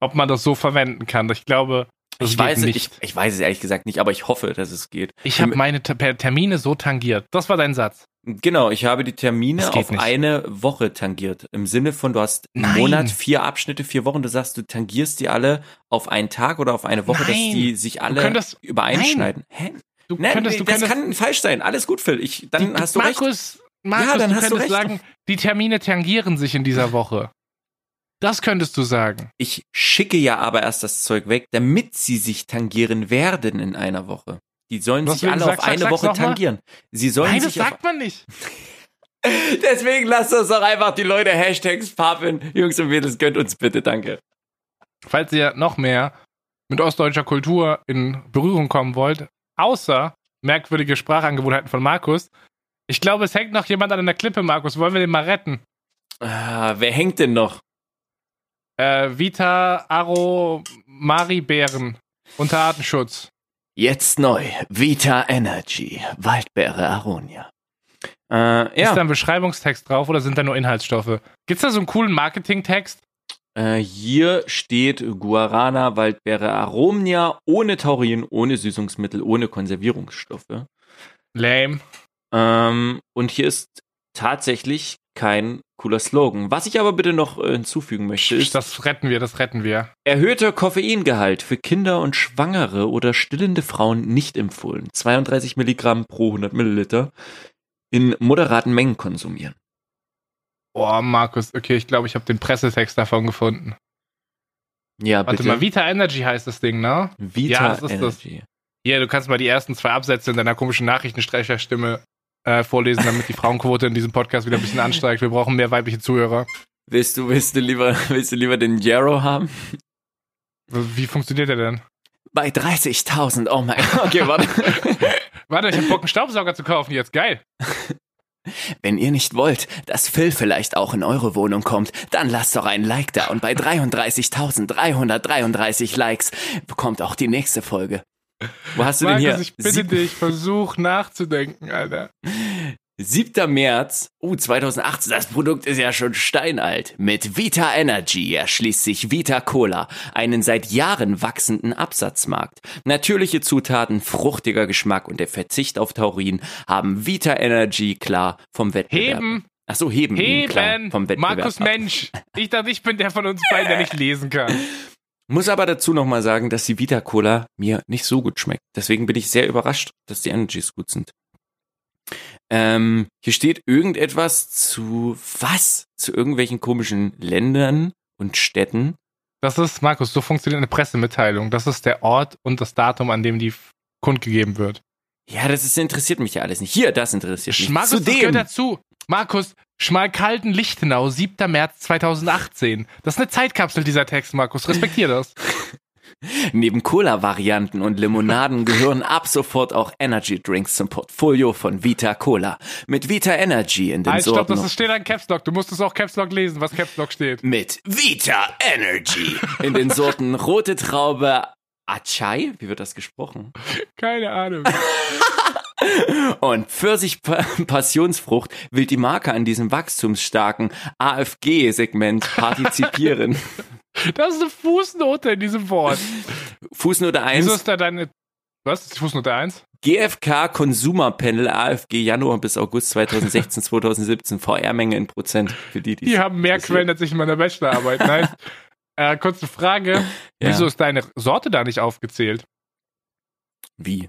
ob man das so verwenden kann. Ich glaube, Ich weiß, es, nicht. ich, ich weiß es ehrlich gesagt nicht, aber ich hoffe, dass es geht. Ich habe meine Ter- per- Termine so tangiert. Das war dein Satz. Genau, ich habe die Termine auf nicht. eine Woche tangiert. Im Sinne von, du hast einen Nein. Monat, vier Abschnitte, vier Wochen. Du sagst, du tangierst die alle auf einen Tag oder auf eine Woche, dass Nein. die sich alle könntest- übereinschneiden. Hä? Du Nein, könntest, du das könntest, kann falsch sein. Alles gut, Phil. Ich, dann die- hast du recht. Markus, Markus, Ja, dann du hast du könntest recht. sagen, die Termine tangieren sich in dieser Woche. Das könntest du sagen. Ich schicke ja aber erst das Zeug weg, damit sie sich tangieren werden in einer Woche. Die sollen Was sich alle sag- auf eine sag's Woche tangieren. Sie sollen Nein, das sich auf, sagt man nicht. Deswegen lasst uns doch einfach die Leute Hashtags Papen. Jungs und Mädels, gönnt uns bitte, danke. Falls ihr noch mehr mit ostdeutscher Kultur in Berührung kommen wollt, außer merkwürdige Sprachangewohnheiten von Markus, ich glaube, es hängt noch jemand an der Klippe, Markus. Wollen wir den mal retten? Ah, wer hängt denn noch? Äh, Vita Aro Maribären unter Artenschutz. Jetzt neu. Vita Energy. Waldbeere Aronia. Äh, Ist da ja. ein Beschreibungstext drauf oder sind da nur Inhaltsstoffe? Gibt's da so einen coolen Marketingtext? Äh, hier steht Guarana Waldbeere Aronia ohne Taurin, ohne Süßungsmittel, ohne Konservierungsstoffe. Lame. Ähm, und hier ist tatsächlich kein cooler Slogan. Was ich aber bitte noch äh, hinzufügen möchte, ist Das retten wir, das retten wir. erhöhter Koffeingehalt für Kinder und Schwangere oder stillende Frauen nicht empfohlen. 32 Milligramm pro 100 Milliliter in moderaten Mengen konsumieren. Oh, Markus, okay, ich glaube, ich habe den Pressetext davon gefunden. Ja, Warte bitte. mal, Vita Energy heißt das Ding, ne? Vita Ja, das ist das. Energy. Hier, du kannst mal die ersten zwei Absätze in deiner komischen Nachrichtensprecherstimme äh, vorlesen, damit die Frauenquote in diesem Podcast wieder ein bisschen ansteigt. Wir brauchen mehr weibliche Zuhörer. Willst du, willst du lieber, willst du lieber den Jarrow haben? Wie funktioniert der denn? Bei 30.000, oh mein Gott. Okay, warte. Warte, ich hab Bock, einen Staubsauger zu kaufen jetzt. Geil. Wenn ihr nicht wollt, dass Phil vielleicht auch in eure Wohnung kommt, dann lasst doch ein Like da und bei 33.333 Likes bekommt auch die nächste Folge. Wo hast du denn Markus, hier? ich bitte Sieb- dich, versuch nachzudenken, Alter. 7. März, uh, 2018, das Produkt ist ja schon steinalt. Mit Vita Energy erschließt sich Vita Cola einen seit Jahren wachsenden Absatzmarkt. Natürliche Zutaten, fruchtiger Geschmack und der Verzicht auf Taurin haben Vita Energy klar vom Wettbewerb. Heben, Ach so, heben, ihn klar heben. vom Wettbewerb. Markus ab. Mensch. Ich dachte, ich bin der von uns beiden, der nicht lesen kann. Muss aber dazu nochmal sagen, dass die Vita Cola mir nicht so gut schmeckt. Deswegen bin ich sehr überrascht, dass die Energies gut sind. Ähm, hier steht irgendetwas zu was? Zu irgendwelchen komischen Ländern und Städten. Das ist, Markus, so funktioniert eine Pressemitteilung. Das ist der Ort und das Datum, an dem die kundgegeben wird. Ja, das ist, interessiert mich ja alles nicht. Hier, das interessiert mich. Markus, das Zudem, gehört dazu. Markus, Schmalkalden Lichtenau, 7. März 2018. Das ist eine Zeitkapsel, dieser Text, Markus. Respektier das. neben Cola-Varianten und Limonaden gehören ab sofort auch Energy-Drinks zum Portfolio von Vita Cola. Mit Vita Energy in den Halt, stopp, Sorten... das ist- steht an Caps Lock. Du musst es auch Caps Lock lesen, was Caps Lock steht. mit Vita Energy in den Sorten rote Traube Achai, wie wird das gesprochen? Keine Ahnung. Und Pfirsich Passionsfrucht will die Marke an diesem wachstumsstarken AFG-Segment partizipieren. Das ist eine Fußnote in diesem Wort. Fußnote Wieso 1, ist da deine. Was? Ist die Fußnote 1? GFK Consumer Panel AFG Januar bis August 2016, 2017, VR-Menge in Prozent für die, die Die haben mehr. Quellen als ich in meiner Bachelorarbeit. Nice. äh, kurze Frage. Ja. Wieso ist deine Sorte da nicht aufgezählt? Wie?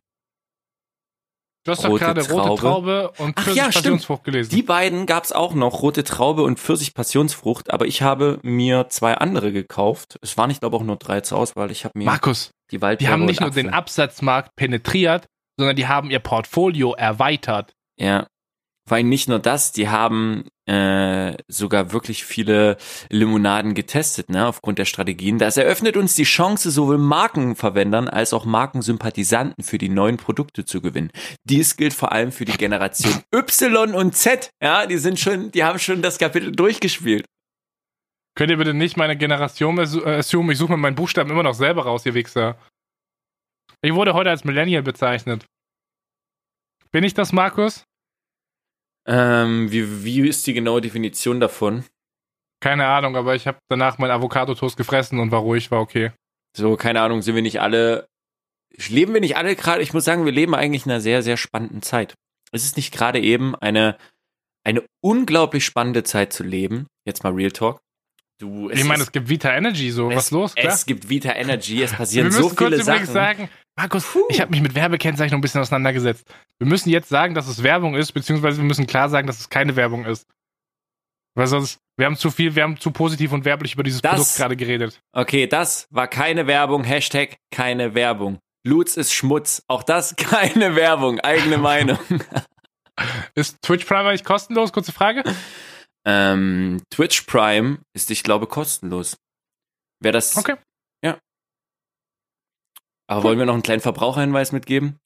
Du hast doch Rote gerade rote Traube. Traube und Ach Pfirsich ja, stimmt. Passionsfrucht gelesen. Die beiden gab's auch noch, rote Traube und Pfirsich Passionsfrucht, aber ich habe mir zwei andere gekauft. Es waren, ich glaube, auch nur drei zur Auswahl. Ich habe mir Markus, die Waldbeere die haben nicht nur den Absatzmarkt penetriert, sondern die haben ihr Portfolio erweitert. Ja. Vor allem nicht nur das, die haben äh, sogar wirklich viele Limonaden getestet, ne, aufgrund der Strategien. Das eröffnet uns die Chance, sowohl Markenverwendern als auch Markensympathisanten für die neuen Produkte zu gewinnen. Dies gilt vor allem für die Generation Y und Z. Ja, die sind schon, die haben schon das Kapitel durchgespielt. Könnt ihr bitte nicht meine Generation äh, assumen? Ich suche mir meinen Buchstaben immer noch selber raus, ihr Wichser. Ich wurde heute als Millennial bezeichnet. Bin ich das, Markus? Ähm, wie, wie ist die genaue Definition davon? Keine Ahnung, aber ich habe danach meinen Avocado-Toast gefressen und war ruhig, war okay. So, keine Ahnung, sind wir nicht alle, leben wir nicht alle gerade, ich muss sagen, wir leben eigentlich in einer sehr, sehr spannenden Zeit. Es ist nicht gerade eben eine, eine unglaublich spannende Zeit zu leben. Jetzt mal Real Talk. Du, ich meine, ist- es gibt Vita Energy, so, was es, los? Klar. Es gibt Vita Energy, es passieren so viele Sachen. sagen, Markus, ich habe mich mit Werbekennzeichnung ein bisschen auseinandergesetzt. Wir müssen jetzt sagen, dass es Werbung ist, beziehungsweise wir müssen klar sagen, dass es keine Werbung ist. Weil sonst, wir haben zu viel, wir haben zu positiv und werblich über dieses Das- Produkt gerade geredet. Okay, das war keine Werbung, Hashtag keine Werbung. Lutz ist Schmutz, auch das keine Werbung, eigene Meinung. Ist Twitch Prime eigentlich kostenlos? Kurze Frage. ähm, Twitch Prime ist, ich glaube, kostenlos. Wer das Okay. Aber wollen wir noch einen kleinen Verbraucherhinweis mitgeben?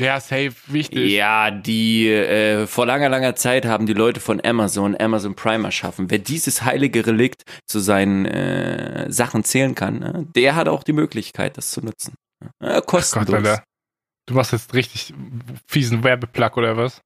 Ja, safe, wichtig. Ja, die äh, vor langer, langer Zeit haben die Leute von Amazon Amazon Prime erschaffen. Wer dieses heilige Relikt zu seinen äh, Sachen zählen kann, ne, der hat auch die Möglichkeit, das zu nutzen. Äh, Gott, kostenlos. Alter. Du machst jetzt richtig fiesen Werbeplug oder was?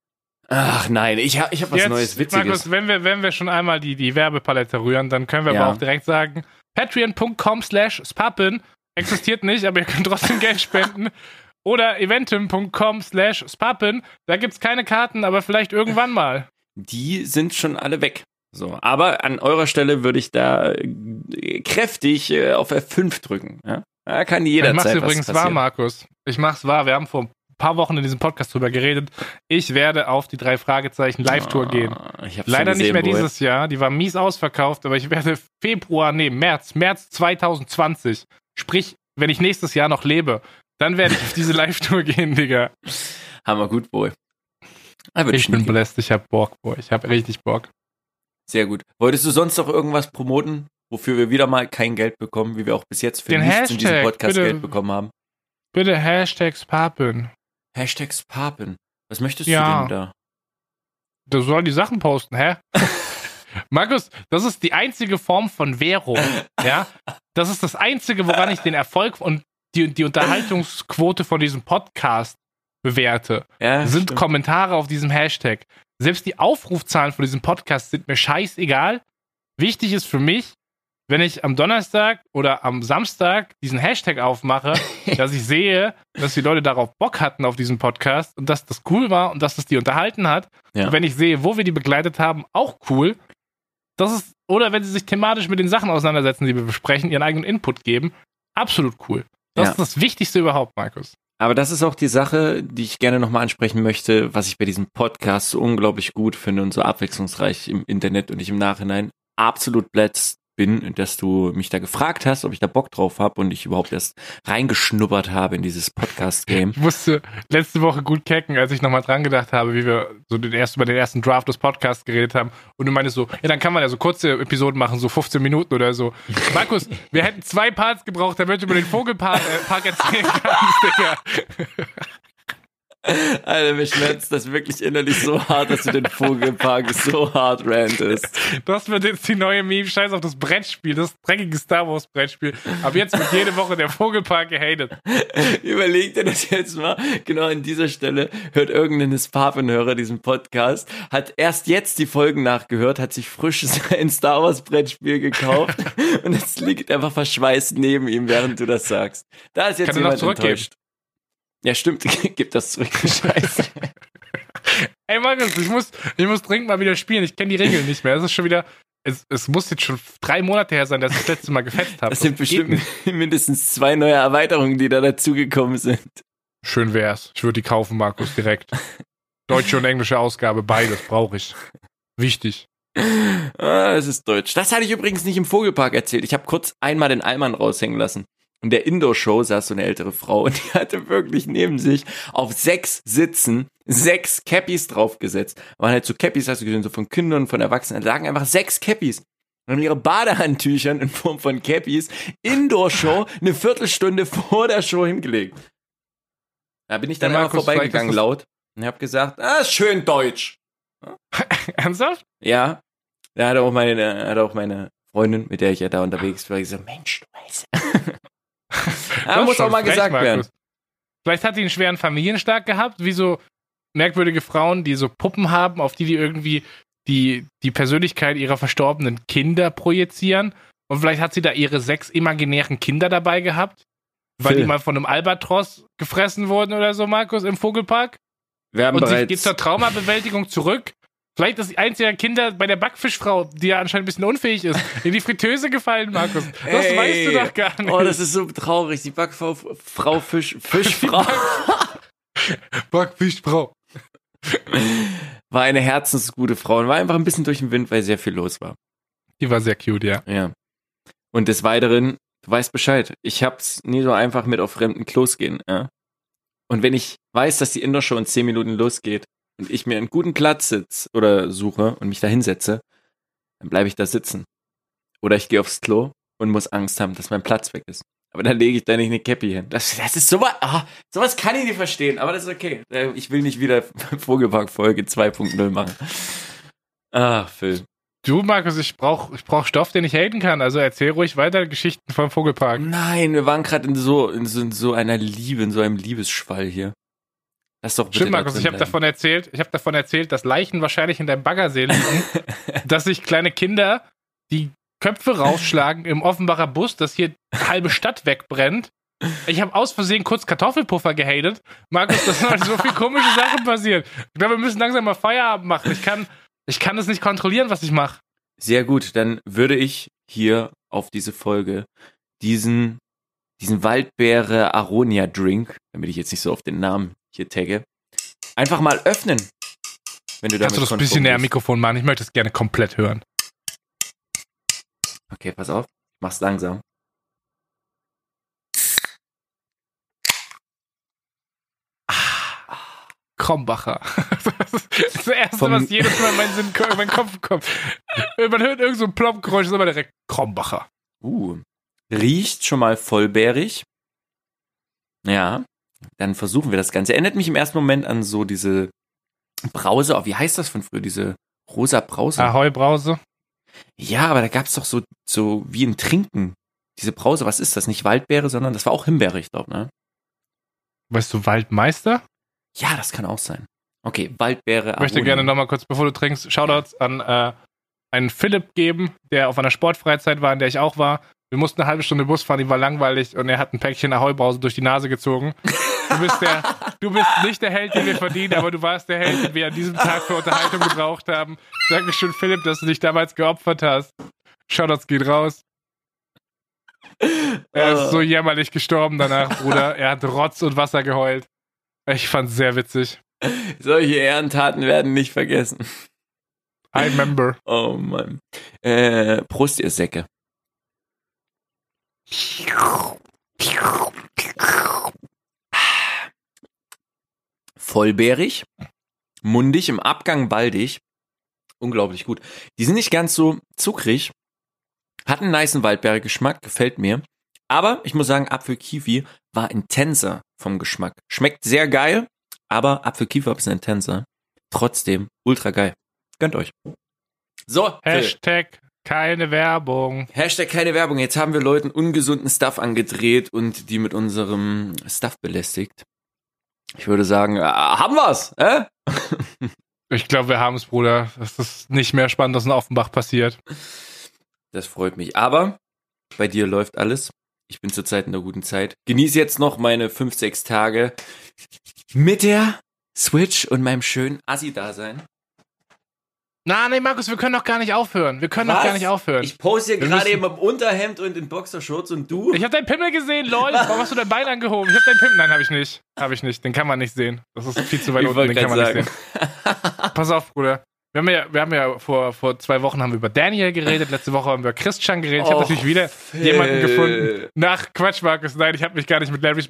Ach nein, ich habe ich hab was jetzt, Neues, Witziges. Markus, wenn wir, wenn wir schon einmal die, die Werbepalette rühren, dann können wir Ja. aber auch direkt sagen, patreon.com slash spappen existiert nicht, aber ihr könnt trotzdem Geld spenden. Oder eventim.com slash spappen, da gibt's keine Karten, aber vielleicht irgendwann mal. die sind schon alle weg. So, aber an eurer Stelle würde ich da äh, kräftig äh, auf F5 drücken. Ja? Da kann Ich jederzeit mach's was übrigens wahr. Markus. Ich mach's wahr. Wir haben vor ein paar Wochen in diesem Podcast drüber geredet. Ich werde auf die drei Fragezeichen Live-Tour gehen. Ich hab's Leider schon nicht gesehen, mehr Boy. dieses Jahr. Die war mies ausverkauft, aber ich werde Februar, nee, März, März 2020. Sprich, wenn ich nächstes Jahr noch lebe, dann werde ich auf diese Live-Tour gehen, Digga. Hammer gut, Boy. Würde Ich bin blessed, ich hab Bock, boah. Ich hab richtig Bock. Sehr gut. Wolltest du sonst noch irgendwas promoten, wofür wir wieder mal kein Geld bekommen, wie wir auch bis jetzt für Den nichts in diesem Hashtag, Podcast bitte. Geld bekommen haben? Bitte Hashtags Papen. Hashtags Papen. Was möchtest Ja. du denn da? Du soll die Sachen posten, hä? Markus, das ist die einzige Form von Währung, ja? Das ist das einzige, woran ich den Erfolg und die, die Unterhaltungsquote von diesem Podcast bewerte. Ja, sind stimmt. Kommentare auf diesem Hashtag. Selbst die Aufrufzahlen von diesem Podcast sind mir scheißegal. Wichtig ist für mich, wenn ich am Donnerstag oder am Samstag diesen Hashtag aufmache, dass ich sehe, dass die Leute darauf Bock hatten auf diesen Podcast und dass das cool war und dass das die unterhalten hat. Ja. Und wenn ich sehe, wo wir die begleitet haben, auch cool. Das ist, oder wenn sie sich thematisch mit den Sachen auseinandersetzen, die wir besprechen, ihren eigenen Input geben, absolut cool. Das Ja. ist das Wichtigste überhaupt, Markus. Aber das ist auch die Sache, die ich gerne nochmal ansprechen möchte, was ich bei diesem Podcast so unglaublich gut finde und so abwechslungsreich im Internet und ich im Nachhinein absolut blessed, bin, dass du mich da gefragt hast, ob ich da Bock drauf habe und ich überhaupt erst reingeschnuppert habe in dieses Podcast-Game. Ich musste letzte Woche gut kecken, als ich nochmal dran gedacht habe, wie wir so den ersten, über den ersten Draft des Podcasts geredet haben. Und du meinst so, ja, dann kann man ja so kurze Episoden machen, so 15 Minuten oder so. Markus, wir hätten zwei Parts gebraucht, damit du über den Vogelpark äh, erzählen kannst, Digga. Alter, mir schmerzt das wirklich innerlich so hart, dass du den Vogelpark so hart rantest. Das wird jetzt die neue Meme. Scheiß auf das Brettspiel, das dreckige Star Wars Brettspiel. Ab jetzt wird jede Woche der Vogelpark gehatet. Überleg dir das jetzt mal. Genau an dieser Stelle hört irgendein Sparvenhörer diesen Podcast, hat erst jetzt die Folgen nachgehört, hat sich frisch ein Star Wars Brettspiel gekauft und es liegt einfach verschweißt neben ihm, während du das sagst. Da ist jetzt Kann noch jemand enttäuscht. Ja, stimmt. Gib das zurück. Scheiße. Ey, Markus, ich muss, ich muss dringend mal wieder spielen. Ich kenne die Regeln nicht mehr. Es ist schon wieder. Es, es muss jetzt schon drei Monate her sein, dass ich das letzte Mal gefetzt habe. Das sind bestimmt mindestens zwei neue Erweiterungen, die da dazugekommen sind. Schön wär's. Ich würde die kaufen, Markus, direkt. Deutsche und englische Ausgabe, beides brauche ich. Wichtig. Ah, es ist deutsch. Das hatte ich übrigens nicht im Vogelpark erzählt. Ich habe kurz einmal den Allmann raushängen lassen. In der Indoor-Show saß so eine ältere Frau und die hatte wirklich neben sich auf sechs Sitzen sechs Cappies draufgesetzt. Waren halt so Cappies, hast du gesehen, so von Kindern, von Erwachsenen. Da lagen einfach sechs Cappies. Und haben ihre Badehandtüchern in Form von Cappies Indoor-Show eine Viertelstunde vor der Show hingelegt. Da bin ich dann Ja, Markus, vorbeigegangen laut und hab gesagt, ah, schön deutsch. Ernsthaft? Ja, da hat auch meine, hat auch meine Freundin, mit der ich ja da unterwegs war, gesagt, Mensch, du weißt. ja, Das muss auch mal frech, gesagt Markus. werden. Vielleicht hat die einen schweren Familienstark gehabt, wie so merkwürdige Frauen, die so Puppen haben, auf die die irgendwie die, die Persönlichkeit ihrer verstorbenen Kinder projizieren. Und vielleicht hat sie da ihre sechs imaginären Kinder dabei gehabt, weil Phil. die mal von einem Albatros gefressen wurden oder so, Markus, im Vogelpark. Wir haben Und sie geht zur Traumabewältigung zurück. Vielleicht ist die einzige Kinder bei der Backfischfrau, die ja anscheinend ein bisschen unfähig ist, in die Fritteuse gefallen, Markus. Das Ey. weißt du doch gar nicht. Oh, das ist so traurig. Die Backfrau, Frau Fisch, Fischfrau Backfischfrau. war eine herzensgute Frau und war einfach ein bisschen durch den Wind, weil sehr viel los war. Die war sehr cute, ja. Ja. Und des Weiteren, du weißt Bescheid. Ich hab's nie so einfach mit auf fremden Klos gehen, ja. Und wenn ich weiß, dass die Indoor-Show in 10 Minuten losgeht und ich mir einen guten Platz sitz oder suche und mich da hinsetze, dann bleibe ich da sitzen. Oder ich gehe aufs Klo und muss Angst haben, dass mein Platz weg ist. Aber dann lege ich da nicht eine Cappy hin. Das, das ist sowas, ah, sowas kann ich nicht verstehen, aber das ist okay. Äh, Ich will nicht wieder Vogelpark-Folge 2.0 machen. Ach, Phil. Du, Markus, ich brauch, ich brauch Stoff, den ich haten kann. Also erzähl ruhig weiter Geschichten vom Vogelpark. Nein, wir waren gerade in so, in so in so einer Liebe, in so einem Liebesschwall hier. Lass doch bitte Stimmt, Markus, ich habe davon erzählt, ich habe davon erzählt, dass Leichen wahrscheinlich in deinem Baggersee liegen, dass sich kleine Kinder die Köpfe rausschlagen im Offenbacher Bus, dass hier die halbe Stadt wegbrennt. Ich habe aus Versehen kurz Kartoffelpuffer gehatet. Markus, das sind halt so viele komische Sachen passiert. Ich glaube, wir müssen langsam mal Feierabend machen. Ich kann, ich kann es nicht kontrollieren, was ich mache. Sehr gut, dann würde ich hier auf diese Folge diesen, diesen Waldbeere Aronia Drink, damit ich jetzt nicht so auf den Namen hier tagge, einfach mal öffnen. Wenn du Kannst du das ein bisschen näher am. Mikrofon machen? Ich möchte es gerne komplett hören. Okay, pass auf. Ich mach's langsam. Krombacher. Das ist das Erste, Vom- was jedes Mal in meinen, Sinn, in meinen Kopf kommt. Man hört irgend so ein Ploppgeräusch, ist immer direkt Krombacher. Uh, riecht schon mal vollbärig. Ja, dann versuchen wir das Ganze. Erinnert mich im ersten Moment an so diese Brause, oh, wie heißt das von früher, diese rosa Brause? Ahoi Brause. Ja, aber da gab's doch so, so wie ein Trinken. Diese Brause, was ist das? Nicht Waldbeere, sondern das war auch Himbeere, ich glaube, ne? Weißt du, Waldmeister? Ja, das kann auch sein. Okay, Waldbeere. Ich möchte gerne nochmal kurz, bevor du trinkst, Shoutouts an äh, einen Philipp geben, der auf einer Sportfreizeit war, in der ich auch war. Wir mussten eine halbe Stunde Bus fahren, die war langweilig und er hat ein Päckchen Ahoi Brause durch die Nase gezogen. Du bist der, du bist nicht der Held, den wir verdienen, aber du warst der Held, den wir an diesem Tag für Unterhaltung gebraucht haben. Dankeschön, Philipp, dass du dich damals geopfert hast. Shoutouts geht raus. Er ist so jämmerlich gestorben danach, Bruder. Er hat Rotz und Wasser geheult. Ich fand's sehr witzig. Solche Ehrentaten werden nicht vergessen. I remember. Oh Mann. Äh, Prost, ihr Säcke. Vollbärig, mundig, im Abgang baldig. Unglaublich gut. Die sind nicht ganz so zuckrig. Hat einen niceen Waldbeere-Geschmack, gefällt mir. Aber ich muss sagen, Apfel-Kiwi war intenser vom Geschmack. Schmeckt sehr geil, aber Apfel-Kiwi bisschen intenser. Trotzdem ultra geil. Gönnt euch. So. Hashtag keine Werbung. Hashtag keine Werbung. Jetzt haben wir Leuten ungesunden Stuff angedreht und die mit unserem Stuff belästigt. Ich würde sagen, äh, haben wir's, äh? Ich glaube, wir haben es, Bruder. Das ist nicht mehr spannend, dass in Offenbach passiert. Das freut mich. Aber bei dir läuft alles. Ich bin zurzeit in der guten Zeit. Genieße jetzt noch meine fünf, sechs Tage mit der Switch und meinem schönen Assi-Dasein. Na, nee, Markus, wir können doch gar nicht aufhören. Wir können doch gar nicht aufhören. Ich pose hier gerade eben im Unterhemd und in Boxershorts und du? Ich habe deinen Pimmel gesehen, lol. Warum hast du dein Bein angehoben? Ich habe deinen Pimmel. Nein, habe ich nicht. Habe ich nicht. Den kann man nicht sehen. Das ist viel zu weit Ich unten. Den kann man grad nicht sehen. Pass auf, Bruder. Wir haben ja, wir haben ja vor, vor zwei Wochen haben wir über Daniel geredet. Letzte Woche haben wir über Christian geredet. Ich habe Och, natürlich wieder Phil. jemanden gefunden. Nach Quatsch, Markus. Nein, ich habe mich gar nicht mit Larry.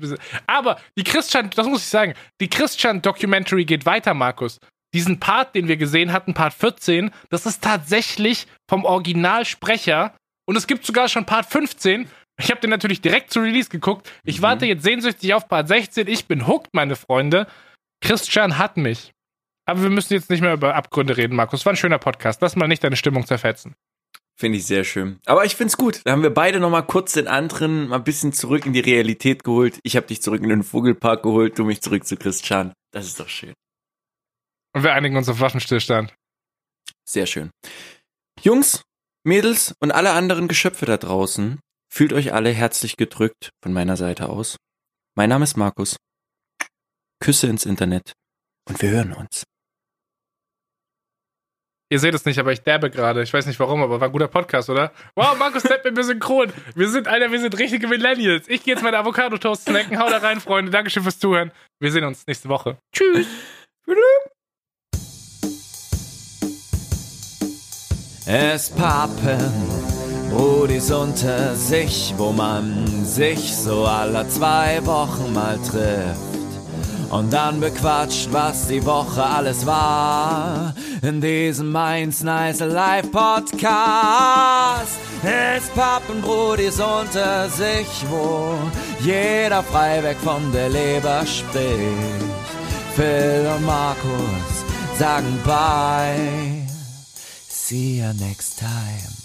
Aber die Christian, das muss ich sagen, die Christian-Documentary geht weiter, Markus. Diesen Part, den wir gesehen hatten, Part 14, das ist tatsächlich vom Originalsprecher. Und es gibt sogar schon Part 15. Ich habe den natürlich direkt zu Release geguckt. Ich Mhm. warte jetzt sehnsüchtig auf Part 16. Ich bin hooked, meine Freunde. Christian hat mich. Aber wir müssen jetzt nicht mehr über Abgründe reden, Markus. War ein schöner Podcast. Lass mal nicht deine Stimmung zerfetzen. Finde ich sehr schön. Aber ich find's gut. Da haben wir beide noch mal kurz den anderen mal ein bisschen zurück in die Realität geholt. Ich habe dich zurück in den Vogelpark geholt, du mich zurück zu Christian. Das ist doch schön. Und wir einigen uns auf Waffenstillstand. Sehr schön. Jungs, Mädels und alle anderen Geschöpfe da draußen, fühlt euch alle herzlich gedrückt von meiner Seite aus. Mein Name ist Markus. Küsse ins Internet und wir hören uns. Ihr seht es nicht, aber ich derbe gerade. Ich weiß nicht warum, aber war ein guter Podcast, oder? Wow, Markus Depp mit mir synchron. Wir sind, Alter, wir sind richtige Millennials. Ich gehe jetzt meine Avocado-Toast snacken. Hau da rein, Freunde. Dankeschön fürs Zuhören. Wir sehen uns nächste Woche. Tschüss. Es pappen Brudis unter sich, wo man sich so alle zwei Wochen mal trifft. Und dann bequatscht, was die Woche alles war. In diesem Mainz Nice Live Podcast. Es pappen Brudis unter sich, wo jeder frei weg von der Leber spricht. Phil und Markus sagen bye. See you next time.